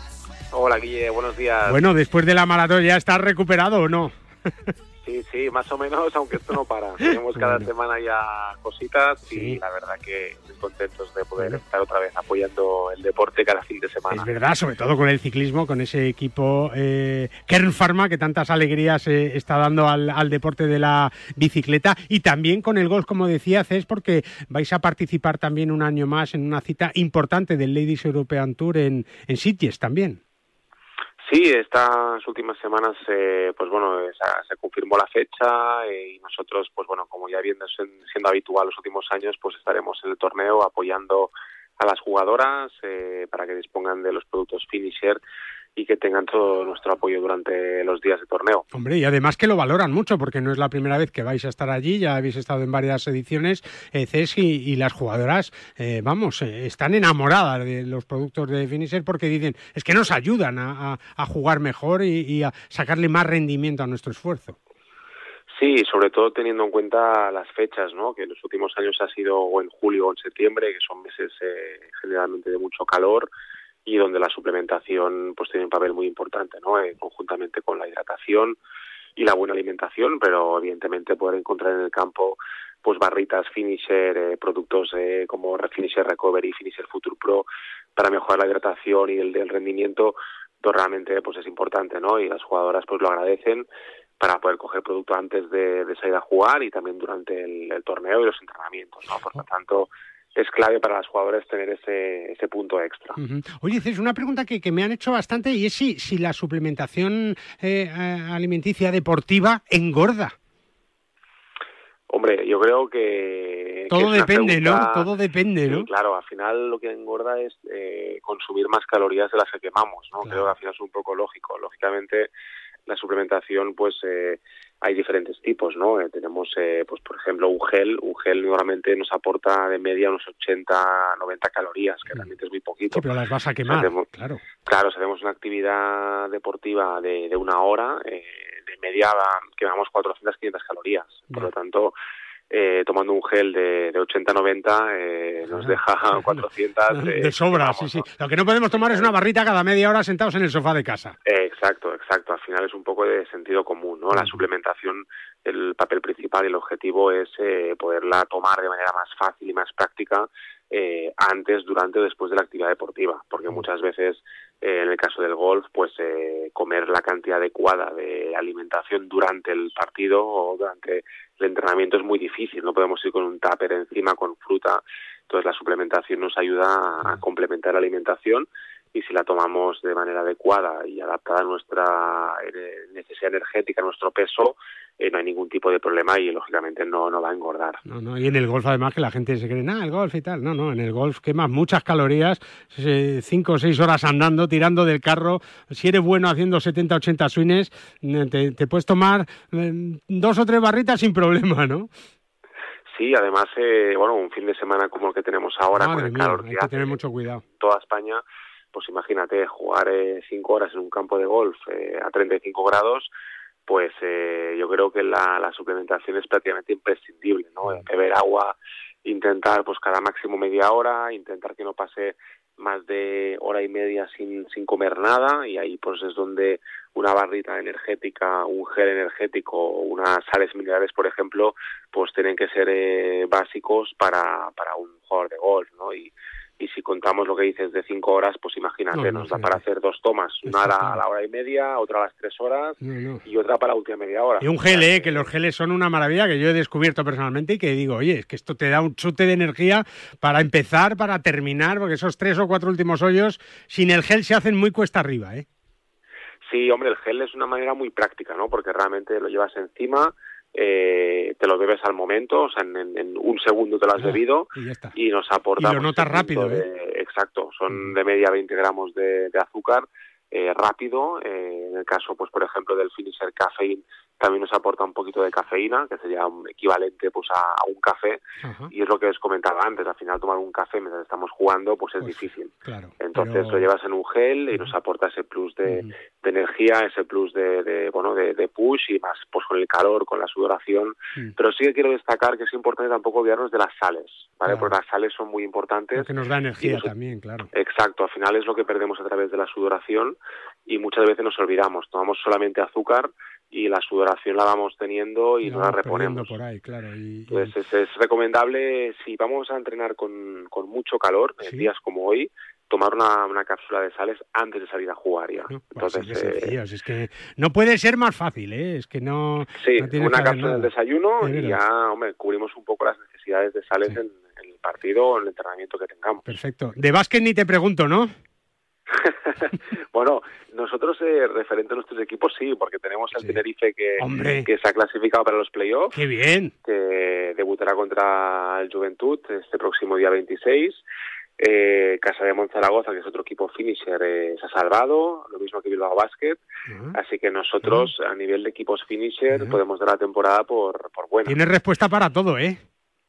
Hola, Guille, buenos días. Bueno, después de la maratón, ¿ya estás recuperado o no? Sí, sí, más o menos, aunque esto no para. Tenemos cada semana ya cositas y la verdad que muy contentos de poder estar otra vez apoyando el deporte cada fin de semana. Es verdad, sobre todo con el ciclismo, con ese equipo eh, Kern Pharma que tantas alegrías eh, está dando al, deporte de la bicicleta y también con el golf, como decía Cés, porque vais a participar también un año más en una cita importante del Ladies European Tour en, en Sitges también. Sí, estas últimas semanas, eh, pues bueno, se, confirmó la fecha eh, y nosotros, pues bueno, como ya viendo siendo habitual los últimos años, pues estaremos en el torneo apoyando a las jugadoras eh, para que dispongan de los productos finisher y que tengan todo nuestro apoyo durante los días de torneo. Hombre, y además que lo valoran mucho, porque no es la primera vez que vais a estar allí, ya habéis estado en varias ediciones, eh, CES y, las jugadoras, eh, vamos, eh, están enamoradas de los productos de Finisher porque dicen, es que nos ayudan a, jugar mejor y, a sacarle más rendimiento a nuestro esfuerzo. Sí, sobre todo teniendo en cuenta las fechas, ¿no? que en los últimos años ha sido o en julio o en septiembre, que son meses generalmente de mucho calor, y donde la suplementación pues tiene un papel muy importante, ¿no? Eh, conjuntamente con la hidratación y la buena alimentación, pero evidentemente poder encontrar en el campo pues barritas finisher, eh, productos eh, como Finisher Recovery, Finisher Future Pro para mejorar la hidratación y el rendimiento, pues realmente pues es importante, ¿no? Y las jugadoras pues lo agradecen para poder coger producto antes de, salir a jugar y también durante el, el, torneo y los entrenamientos, ¿no? Por lo tanto, es clave para las jugadoras tener ese, ese punto extra. Oye, es una pregunta que, que, me han hecho bastante y es si, si la suplementación eh, alimenticia deportiva engorda. Hombre, yo creo que... Todo depende, ¿no? Todo depende, ¿no? claro, al final lo que engorda es eh, consumir más calorías de las que quemamos, ¿no? Creo que al final es un poco lógico. Lógicamente, la suplementación, pues... Eh, hay diferentes tipos, ¿no? Eh, tenemos, eh, pues por ejemplo, un gel. Un gel normalmente nos aporta de media unos 80, 90 calorías, que mm. realmente es muy poquito. pero las vas a quemar, claro. Claro, si hacemos una actividad deportiva de, de una hora, eh, de media quemamos 400, 500 calorías. Por lo tanto, eh, tomando un gel de, de 80-90 eh, nos deja 400. de sobra, sí, sí. Lo que no podemos tomar es una barrita cada media hora sentados en el sofá de casa. exacto, exacto. Al final es un poco de sentido común, ¿no? La suplementación, el papel principal y el objetivo es eh, poderla tomar de manera más fácil y más práctica eh, antes, durante o después de la actividad deportiva, porque muchas veces eh, en el caso del golf, pues eh, comer la cantidad adecuada de alimentación durante el partido o durante el entrenamiento es muy difícil, no podemos ir con un tupper encima con fruta, entonces la suplementación nos ayuda a complementar la alimentación y si la tomamos de manera adecuada y adaptada a nuestra necesidad energética, a nuestro peso, eh, no hay ningún tipo de problema y lógicamente no, no va a engordar. No, no, y en el golf además que la gente se cree, nada, el golf y tal. No, no, en el golf quemas muchas calorías, cinco o seis horas andando, tirando del carro. Si eres bueno haciendo 70, 80 swings, te, te puedes tomar eh, dos o tres barritas sin problema, ¿no? Sí, además, eh, bueno, un fin de semana como el que tenemos ahora, con el calor hay que, tener mucho cuidado. toda España, pues imagínate, jugar cinco horas en un campo de golf a 35 grados, pues eh, yo creo que la, la, suplementación es prácticamente imprescindible, ¿no? Mm. Beber agua, intentar pues cada máximo media hora, intentar que no pase más de hora y media sin, sin comer nada y ahí pues es donde una barrita energética, un gel energético, unas sales minerales, por ejemplo, pues tienen que ser eh, básicos para, para un jugador de golf, ¿no? Y, y si contamos lo que dices de cinco horas, pues imagínate, nos da para hacer dos tomas, una a la hora y media, otra a las tres horas y otra para la última media hora. Y un gel, ¿eh? que los geles son una maravilla que yo he descubierto personalmente y que digo, oye, es que esto te da un chute de energía para empezar, para terminar, porque esos tres o cuatro últimos hoyos sin el gel se hacen muy cuesta arriba, ¿eh? Sí, hombre, el gel es una manera muy práctica, ¿no? Porque realmente lo llevas encima, eh, te lo bebes al momento, o sea, en, un segundo te lo has Ah, bebido y ya está. y nos aporta... Y lo pues, notas rápido, de- ¿eh? Exacto, son de media 20 gramos de, de azúcar eh, rápido. eh, en el caso, pues por ejemplo, del Finisher Caffeine, también nos aporta un poquito de cafeína, que sería un equivalente pues a, un café. Y es lo que os comentaba antes, al final tomar un café mientras estamos jugando, pues es difícil. Claro. Entonces pero- lo llevas en un gel y nos aporta ese plus de, de energía, ese plus de, de, bueno de, de push y más pues con el calor, con la sudoración. Mm. Pero sí que quiero destacar que es importante tampoco olvidarnos de las sales, ¿vale? Claro. Porque las sales son muy importantes. que nos da energía nos- también, claro. Exacto, al final es lo que perdemos a través de la sudoración y muchas veces nos olvidamos, tomamos solamente azúcar y la sudoración la vamos teniendo y no la reponemos. por ahí, claro. Y, y- Entonces es, es recomendable, si vamos a entrenar con, con mucho calor, en días como hoy, tomar una, una cápsula de sales antes de salir a jugar ya. así Entonces, de eh, es que no puede ser más fácil, ¿eh? Es que no, sí, no tiene una cápsula del desayuno Es y ya, hombre, cubrimos un poco las necesidades de sales en, en el partido o en el entrenamiento que tengamos. Perfecto. De básquet ni te pregunto, ¿no? Bueno, nosotros, eh, referente a nuestros equipos, sí, porque tenemos el Tenerife que, Hombre. que se ha clasificado para los playoffs. ¡Qué bien! Que debutará contra el Juventud este próximo día 26. Eh, Casa de Monzaragoza, que es otro equipo finisher, eh, se ha salvado, lo mismo que Bilbao Basket. Así que nosotros, a nivel de equipos finisher, podemos dar la temporada por, por buena. Tienes respuesta para todo, ¿eh?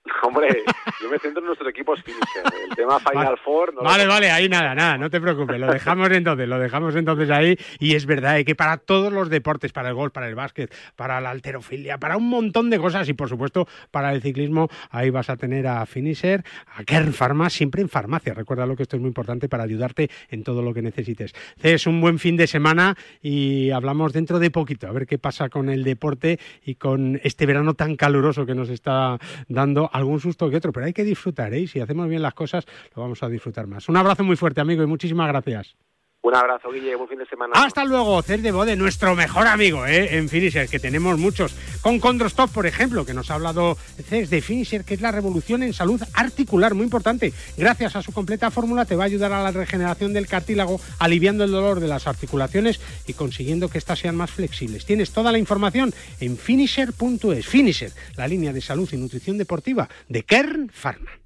Hombre, yo me centro en nuestros equipos finisher. El tema Final Vale. Four... No lo Vale, vale, ahí nada, nada, no te preocupes, lo dejamos entonces, lo dejamos entonces ahí y es verdad eh, que para todos los deportes, para el golf, para el básquet, para la alterofilia, para un montón de cosas y por supuesto para el ciclismo, ahí vas a tener a Finisher, a Kern Pharma, siempre en farmacia, recuerda lo que esto es muy importante para ayudarte en todo lo que necesites. Es un buen fin de semana y hablamos dentro de poquito, a ver qué pasa con el deporte y con este verano tan caluroso que nos está dando algún susto que otro, pero hay que disfrutar, ¿eh? Y Si hacemos bien las cosas, lo vamos a disfrutar más. Un abrazo muy fuerte, amigo, y muchísimas gracias. Un abrazo, Guille, buen fin de semana. Hasta luego, Cer de Bode, nuestro mejor amigo ¿eh? en Finisher, que tenemos muchos. Con Condrostop, por ejemplo, que nos ha hablado Cés de Finisher, que es la revolución en salud articular, muy importante. Gracias a su completa fórmula te va a ayudar a la regeneración del cartílago, aliviando el dolor de las articulaciones y consiguiendo que éstas sean más flexibles. Tienes toda la información en finisher.es. Finisher, la línea de salud y nutrición deportiva de Kern Pharma.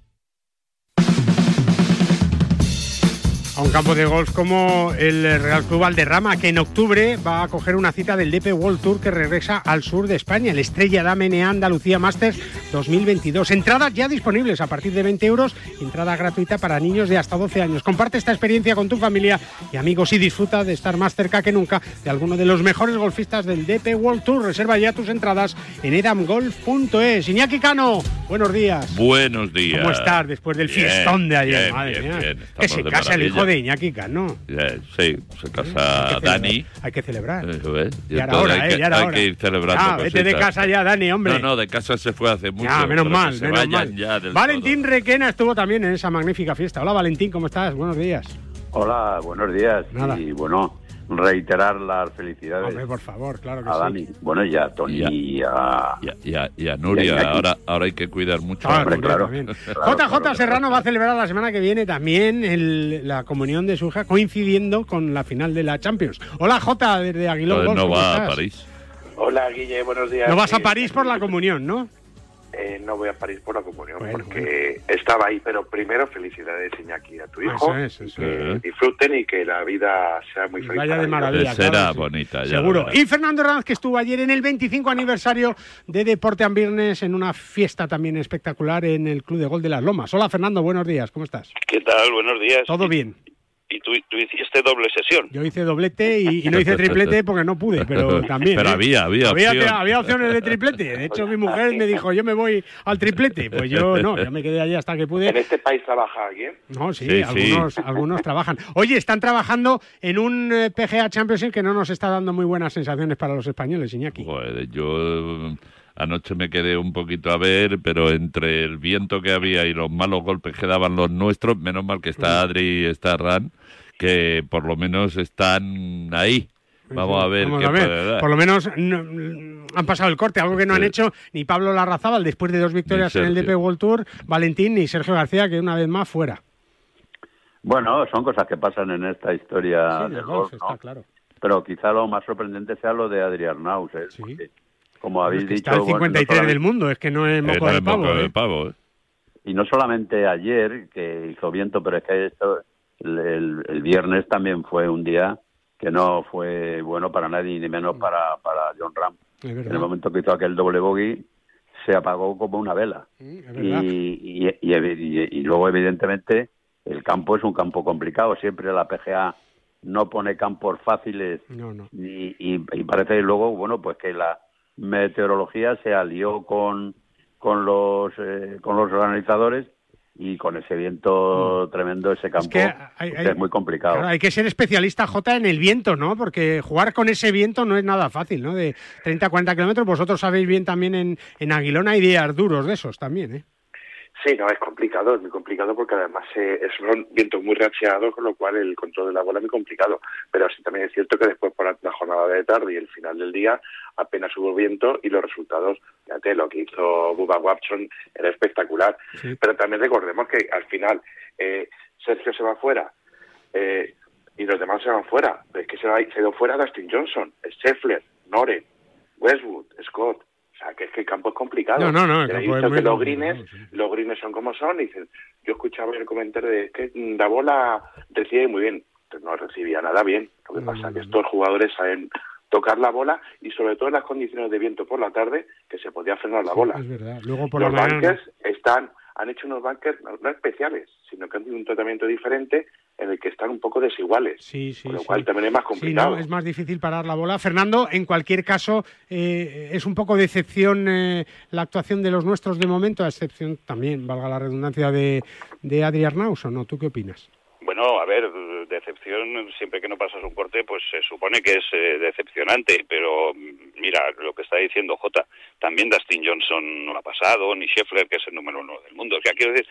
A un campo de golf como el Real Club Valderrama, que en octubre va a coger una cita del DP World Tour que regresa al sur de España, el Estrella Dame Andalucía Masters 2022. Entradas ya disponibles a partir de 20 euros, entrada gratuita para niños de hasta 12 años. Comparte esta experiencia con tu familia y amigos y disfruta de estar más cerca que nunca de alguno de los mejores golfistas del DP World Tour. Reserva ya tus entradas en edamgolf.es. Iñaki Cano, buenos días. Buenos días. ¿Cómo estás después del Bien, fiestón de ayer? bien, Madre bien, mía. Que se de casa el hijo maravilla. De Iñaki Cano. Sí, se casa Hay que Dani. celebrar, Hay que celebrar. Eh, ¿ves? Y Ya era entonces hora, hay eh, que, ya era hay hora. que ir celebrando Ah, vete de casa ya, Dani, hombre. No, no, de casa se fue hace mucho. Ya, menos mal, menos mal. ya del Valentín Requena estuvo también en esa magnífica fiesta. Hola Valentín, ¿cómo estás? Buenos días. Hola, buenos días. Nada. Y bueno, reiterar las felicidades Hombre, por favor, claro que a sí. Dani. Bueno, y a Tony y a... Y a, y a Nuria, Y a Iñaki. ahora, ahora hay que cuidar mucho. Ah, Hombre, claro. Claro, JJ claro, Serrano va a celebrar la semana que viene también el- la comunión de su hija, coincidiendo con la final de la Champions. Hola J, desde Aguilón Golf, no ¿cómo va a? París. Hola, Guille, buenos días. No vas a Sí, París por la comunión, ¿no? Eh, no voy a París por la comunión, Bueno, porque estaba ahí, pero primero felicidades, Iñaki, a tu hijo. Eso es, eso que es. disfruten y que la vida sea muy feliz. Vaya de maravilla. Será claro que sí. bonita, ya Seguro. Y Fernando Hernández, que estuvo ayer en el 25 aniversario de Deporte and Viernes, en una fiesta también espectacular en el Club de Gol de las Lomas. Hola Fernando, buenos días, ¿cómo estás? ¿Qué tal? Buenos días. Todo bien. Y tú, tú hiciste doble sesión. Yo hice doblete y, y no hice triplete porque no pude, pero también. Pero ¿eh? había, había había, opción. había opciones de triplete. De hecho, mi mujer me dijo, yo me voy al triplete. Pues yo no, yo me quedé allí hasta que ¿En pude. este país trabaja alguien? No, sí, Sí, sí. algunos, algunos trabajan. Oye, están trabajando en un eh, PGA Championship que no nos está dando muy buenas sensaciones para los españoles, Iñaki. Joder, yo eh, anoche me quedé un poquito a ver, pero entre el viento que había y los malos golpes que daban los nuestros, menos mal que está Adri y está Ran, que por lo menos están ahí. Vamos a ver Vamos qué a ver. puede dar. Por lo menos no- han pasado el corte, algo que no han Sí. hecho ni Pablo Larrazábal después de dos victorias en el. DP World Tour, Valentín ni Sergio García, que una vez más fuera. Bueno, son cosas que pasan en esta historia Sí, del del golf, golf, ¿no? está claro. Pero quizá lo más sorprendente sea lo de Adrián Naus, ¿eh? Porque, como habéis Es que dicho, está el bueno, no 53 del mundo, es que no es Eh, moco no de es pavo. moco de ¿eh? pavo, ¿eh? Y no solamente ayer, que hizo viento, pero es que esto, el, el- el viernes también fue un día que no fue bueno para nadie, ni menos para, para John Ram. En el momento que hizo aquel doble bogey, se apagó como una vela. es Y, y, y, y- luego, evidentemente, el campo es un campo complicado. Siempre la PGA no pone campos fáciles No, no. y, parece que luego, bueno, pues que la meteorología se alió con, con, los, eh, con los organizadores y con ese viento tremendo, ese campo, Mm. que hay- hay- es muy complicado. Claro, hay que ser especialista, J, en el viento, ¿no? Porque jugar con ese viento no es nada fácil, ¿no? De 30 a 40 kilómetros, vosotros sabéis bien también en, en Aguilón hay días duros de esos también, ¿eh? Sí, no, es complicado, es muy complicado porque además eh, son vientos muy reacheados, con lo cual el control de la bola es muy complicado. Pero sí también es cierto que después por la jornada de tarde y el final del día apenas hubo viento y los resultados, fíjate, lo que hizo Bubba Watson era espectacular. Pero también recordemos que al final eh, Sergio se va fuera eh, y los demás se van fuera. Pero es que se, va, se ido fuera Dustin Johnson, Scheffler, Noren, Westwood, Scott. O sea, que es que el campo es complicado. No, no, no, el campo es muy que los greens, los greens son como son. Y dicen, yo escuchaba el comentario de que mm, la bola recibe muy bien. Pues no recibía nada bien. Lo que pasa es que estos jugadores saben tocar la bola y sobre todo en las condiciones de viento por la tarde que se podía frenar la bola. Es verdad. Luego por Los la mañana... bunkers están, han hecho unos bunkers no, no especiales, sino que han tenido un tratamiento diferente en el que están un poco desiguales. Sí, sí, con lo sí. cual también es más Sí, complicado. no, es más difícil parar la bola. Fernando, en cualquier caso, eh, es un poco de excepción eh, la actuación de los nuestros de momento, a excepción también, valga la redundancia, de, de Adri Arnaus, ¿o no? ¿Tú qué opinas? Bueno, a ver, decepción, siempre que no pasas un corte, pues se supone que es eh, decepcionante, pero mm, mira lo que está diciendo Jota, también Dustin Johnson no ha pasado, ni Scheffler, que es el número uno del mundo. O sea, quiero decir,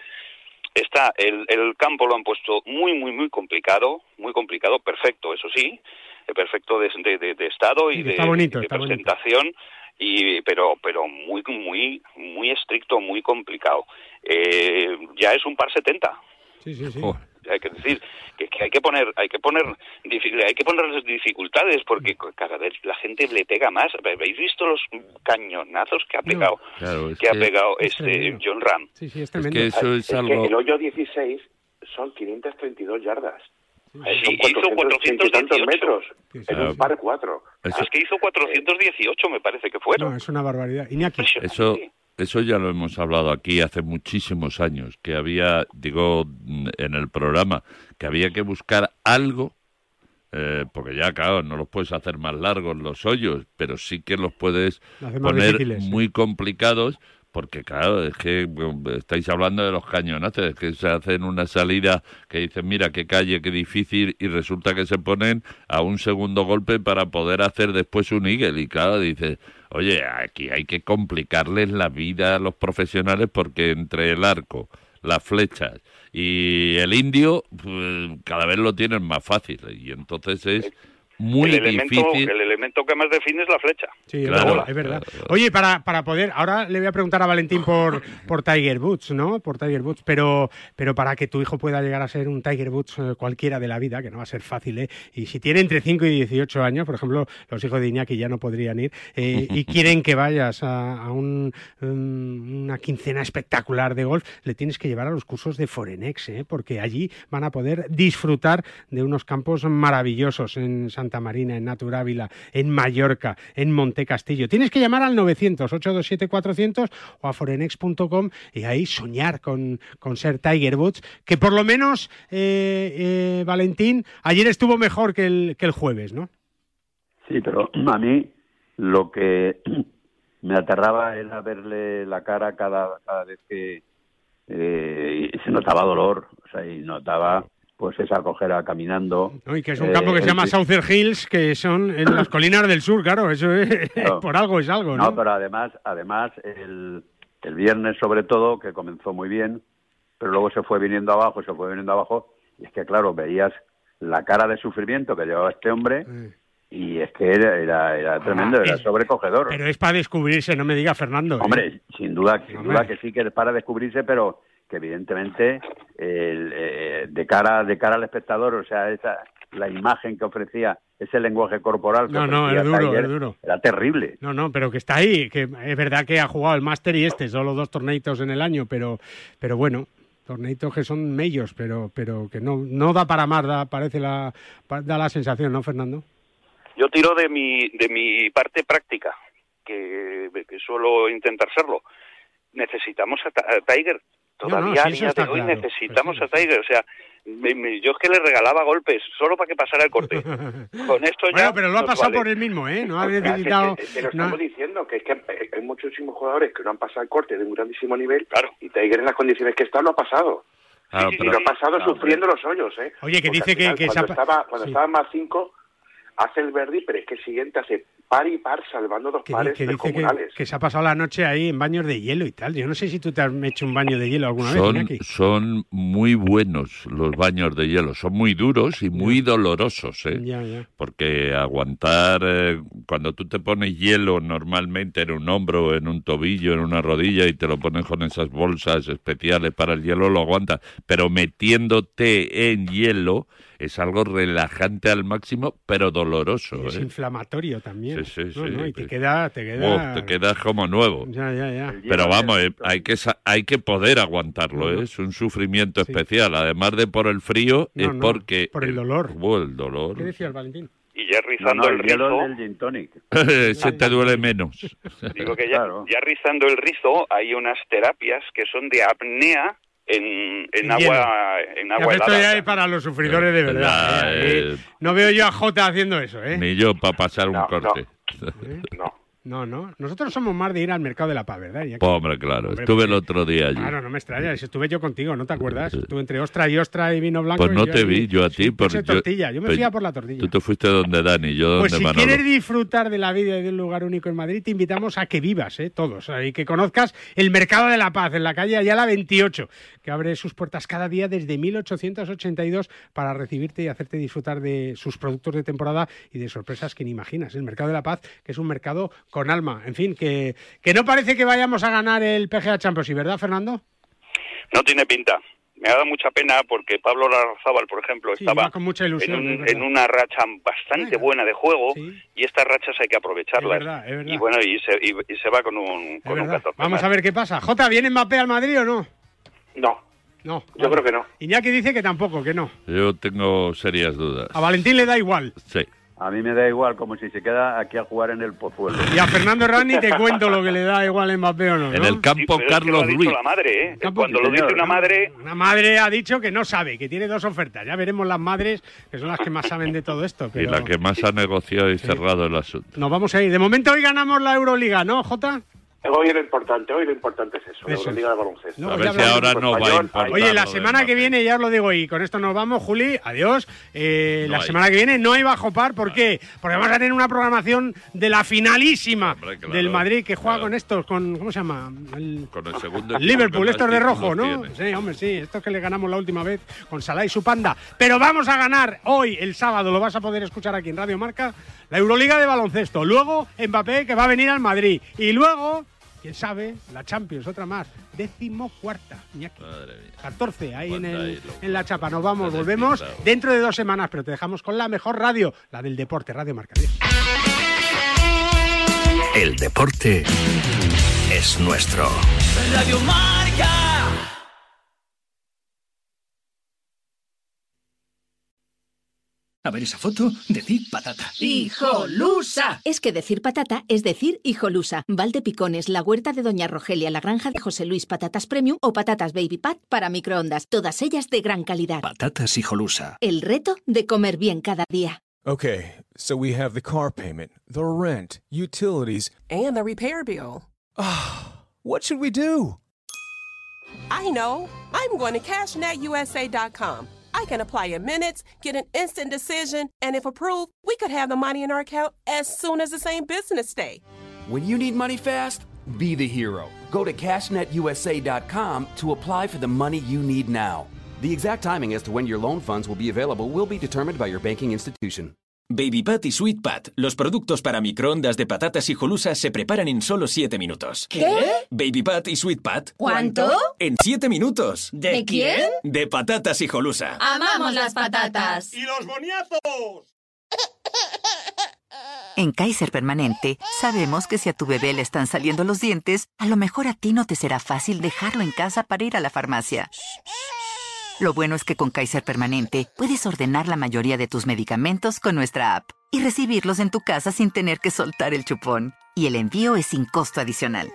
está, el, el campo lo han puesto muy, muy, muy complicado, muy complicado, perfecto, eso sí, eh, perfecto de, de- de- de estado y de, está bonito, de está bonito. presentación. Y, pero pero muy muy muy estricto muy complicado Eh, ya es un par 70 Sí, sí, sí. Hay que decir que, que hay que poner hay que poner hay que poner las dificultades porque cada vez la gente le pega más habéis visto los cañonazos que ha pegado Claro, es que ha que- pegado es este tremendo. John Ram Sí, sí, es Es que eso es que algo... el hoyo 16 son 532 yardas. Eh, Sí, son hizo 480 y tantos 418. metros. En un par 4. es que hizo 418 me parece que fueron No, es una barbaridad. Iñaki. Eso, eso ya lo hemos hablado aquí hace muchísimos años, que había, digo, en el programa, que había que buscar algo, eh, porque ya, claro, no los puedes hacer más largos los hoyos, pero sí que los puedes poner difíciles, muy complicados, porque claro, es que estáis hablando de los cañonazos, es que se hacen una salida que dicen, mira, qué calle, qué difícil, y resulta que se ponen a un segundo golpe para poder hacer después un eagle, y claro, dices, oye, aquí hay que complicarles la vida a los profesionales porque entre el arco, las flechas y el indio, pues, cada vez lo tienen más fácil, y entonces es muy el elemento difícil. el elemento que más define es la flecha Sí, es Claro. verdad, es verdad. Oye, para, para poder, ahora le voy a preguntar a Valentín por, por Tiger Woods, ¿no? Por Tiger Woods, pero, pero para que tu hijo pueda llegar a ser un Tiger Woods eh, cualquiera de la vida, que no va a ser fácil, ¿eh? Y si tiene entre 5 y 18 años, por ejemplo, los hijos de Iñaki ya no podrían ir, eh, y quieren que vayas a, a un, um, una quincena espectacular de golf, le tienes que llevar a los cursos de Forenex, ¿eh? Porque allí van a poder disfrutar de unos campos maravillosos en Santa Marina, en Naturávila, en Mallorca, en Monte Castillo. Tienes que llamar al 900-827-400 o a forenex.com y ahí soñar con, con ser Tiger Woods, que por lo menos, eh, eh, Valentín, ayer estuvo mejor que el, que el jueves, ¿no? Sí, pero a mí lo que me aterraba era verle la cara cada, cada vez que eh, se notaba dolor, o sea, y notaba pues esa cojera caminando. ¿no? Y que es un Eh, campo que se el- llama Southern Hills, que son en las colinas del sur, claro, eso es, por algo es algo, ¿no? No, pero además, además el, el viernes sobre todo, que comenzó muy bien, pero luego se fue viniendo abajo, se fue viniendo abajo, y es que claro, veías la cara de sufrimiento que llevaba este hombre y es que era, era, era tremendo, era es- sobrecogedor. Pero es para descubrirse, no me diga Fernando. ¿eh? Hombre, sin duda, sin Hombre. duda que sí que es para descubrirse, pero que evidentemente el, eh, de cara de cara al espectador, o sea, esa la imagen que ofrecía, ese lenguaje corporal que No, no, es duro, Tiger, es duro. era terrible. No, no, pero que está ahí, que es verdad que ha jugado el máster y este, solo dos torneitos en el año, pero, pero bueno, torneitos que son mellos, pero, pero que no, no da para más, da, parece la, da la sensación, ¿no, Fernando? Yo tiro de mi, de mi parte práctica, que, que suelo intentar serlo. Necesitamos a, Ta- a Tiger. No, no, Todavía a día de hoy claro. necesitamos a Tiger. O sea, me- me- yo es que le regalaba golpes solo para que pasara el corte. Con esto ya. Bueno, pero lo ha pasado vale. por él mismo, ¿eh? No ha necesitado... que- que lo no estamos diciendo, que es que hay- muchísimos jugadores que no han pasado el corte de un grandísimo nivel y Tiger en las condiciones que está lo ha pasado. Claro, y pero- lo ha pasado claro, sufriendo los hoyos, ¿eh? Oye, que Porque dice que- se cuando ha estaba, cuando sí. estaba más 5 hace el Verdi, pero es que el siguiente hace par y par salvando dos que, pares que dice que, se ha pasado la noche ahí en baños de hielo y tal. Yo no sé si tú te has hecho un baño de hielo alguna vez, Son, Iñaki. son muy buenos los baños de hielo, son muy duros y muy dolorosos, ¿eh? Ya, ya. Porque aguantar, eh, cuando tú te pones hielo normalmente en un hombro, en un tobillo, en una rodilla y te lo pones con esas bolsas especiales para el hielo, lo aguantas. Pero metiéndote en hielo es algo relajante al máximo, pero doloroso. Es ¿eh? inflamatorio también. Sí, sí, No, sí. no, y te queda... Te queda... Uf, te quedas como nuevo. Ya, ya, ya. Pero vamos, eh, hay que sa- hay que poder aguantarlo, ¿eh? es un sufrimiento especial. Además de por el frío, No, es no, porque por el dolor. Oh, el dolor. ¿Qué decías, Valentín? Y ya rizando No, no, el el rizo, del gin tonic. Ese te duele menos. digo que ya, ya rizando el rizo hay unas terapias que son de apnea en, agua en agua pero esto helada. ya es para los sufridores de verdad. ¿eh? eh, No veo yo a Jota haciendo eso, ¿eh? Ni yo para pasar un corte. No, no. Nosotros somos más de ir al mercado de la paz, ¿verdad? Iñaki? Pues, hombre, claro, Hombre, estuve el porque- otro día allí. Claro, no me extraña. Si estuve yo contigo, ¿no te acuerdas? Estuve entre ostra y ostra y vino blanco. Pues y no yo te vi yo a ti. Por, puse tortilla. Yo me pues fui a por la tortilla. Tú te fuiste donde Dani, yo donde Pues si Manolo. quieres disfrutar de la vida y de un lugar único en Madrid, te invitamos a que vivas, ¿eh? todos, y que conozcas el Mercado de la Paz en la calle Ayala 28, que abre sus puertas cada día desde 1882 para recibirte y hacerte disfrutar de sus productos de temporada y de sorpresas que ni imaginas. El Mercado de la Paz, que es un mercado con alma. En fin, que, que no parece que vayamos a ganar el PGA Champions, ¿y verdad, Fernando? No tiene pinta. Me ha dado mucha pena porque Pablo Larrazábal, por ejemplo, Sí, estaba con mucha ilusión, en, un- es verdad. en una racha bastante buena de juego y estas rachas hay que aprovecharlas. Es verdad, es verdad. Y bueno, y se, y- y se va con un, con un verdad. 14 Vamos más. a ver qué pasa. Jota, ¿viene Mbappé al Madrid o no? No. No. Yo creo que no. Iñaki dice que tampoco, que no. Yo tengo serias dudas. A Valentín le da igual. Sí. A mí me da igual, como si se queda aquí a jugar en el Pozuelo. Y a Fernando Rani te cuento lo que le da igual a Mbappé o no. En el campo Pero es que lo Carlos ha dicho Ruiz. la madre, ¿eh? Cuando lo dice una madre, Una madre ha dicho que no sabe, que tiene dos ofertas. Ya veremos las madres, que son las que más saben de todo esto. Y la que más ha negociado y cerrado el asunto. nos vamos a ir. De momento hoy ganamos la Euroliga, ¿no, Jota? Hoy lo importante, hoy lo importante es eso, la. Euroliga de baloncesto. A ver ya si ahora no va a importar. Oye, la semana que viene, ya os lo digo, y con esto nos vamos, Juli, adiós. Eh, No la hay. semana que viene no hay bajo par, ¿por qué? Porque vamos a tener una programación de la finalísima claro, del Madrid que juega con estos, con, ¿cómo se llama? El, Con el segundo el Liverpool, estos de rojo, ¿no? tiene. Sí, hombre, sí, estos que le ganamos la última vez con Salah y su panda. Pero vamos a ganar hoy, el sábado, lo vas a poder escuchar aquí en Radio Marca, la Euroliga de baloncesto. Luego Mbappé, que va a venir al Madrid. Y luego, quién sabe, la Champions, otra más. Décimo cuarta, Iñaki. 14 ahí en, el- en la chapa. Nos vamos, volvemos dentro de dos semanas, pero te dejamos con la mejor radio, la del deporte, Radio Marca. Adiós. El deporte es nuestro. Radio Marca. A ver esa foto, decir patata. ¡Hijolusa! Es que decir patata es decir hijolusa. Valde Picones, la huerta de Doña Rogelia, la granja de José Luis Patatas Premium o patatas Baby Pat para microondas. Todas ellas de gran calidad. Patatas hijolusa. El reto de comer bien cada día. Okay, so we have the car payment, the rent, utilities. And the repair bill. What should we do? I know. I'm going to CashNetUSA.com. I can apply in minutes, get an instant decision, and if approved, we could have the money in our account as soon as the same business day. When you need money fast, be the hero. Go to CashNetUSA.com to apply for the money you need now. The exact timing as to when your loan funds will be available will be determined by your banking institution. Baby Pat y Sweet Pat, los productos para microondas de patatas hijolusa se preparan en solo 7 minutos. ¿Qué? Baby Pat y Sweet Pat. ¿Cuánto? En 7 minutos. ¿De quién? De patatas hijolusa. Amamos las patatas. ¡Y los boniatos! En Kaiser Permanente, sabemos que si a tu bebé le están saliendo los dientes, a lo mejor a ti no te será fácil dejarlo en casa para ir a la farmacia. Lo bueno es que con Kaiser Permanente puedes ordenar la mayoría de tus medicamentos con nuestra app y recibirlos en tu casa sin tener que soltar el chupón. Y el envío es sin costo adicional.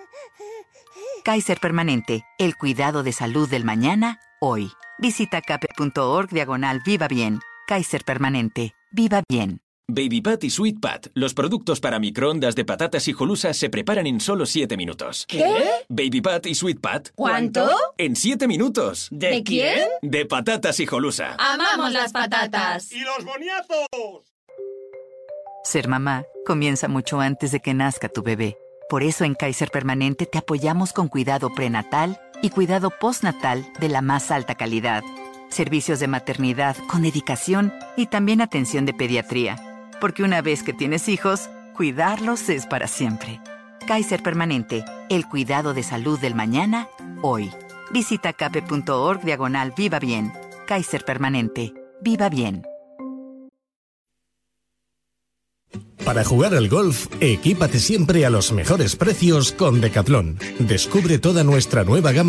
Kaiser Permanente, el cuidado de salud del mañana, hoy. Visita cape.org diagonal Viva Bien. Kaiser Permanente, Viva Bien. Baby Pat y Sweet Pat, los productos para microondas de patatas hijolusa se preparan en solo 7 minutos. ¿Qué? Baby Pat y Sweet Pat. ¿Cuánto? En 7 minutos. ¿De quién? De patatas hijolusa. Amamos las patatas. ¡Y los boniatos! Ser mamá comienza mucho antes de que nazca tu bebé. Por eso en Kaiser Permanente te apoyamos con cuidado prenatal y cuidado postnatal de la más alta calidad. Servicios de maternidad con dedicación y también atención de pediatría. Porque una vez que tienes hijos, cuidarlos es para siempre. Kaiser Permanente, el cuidado de salud del mañana, hoy. Visita cape.org diagonal Viva Bien. Kaiser Permanente, Viva Bien. Para jugar al golf, equípate siempre a los mejores precios con Decathlon. Descubre toda nuestra nueva gama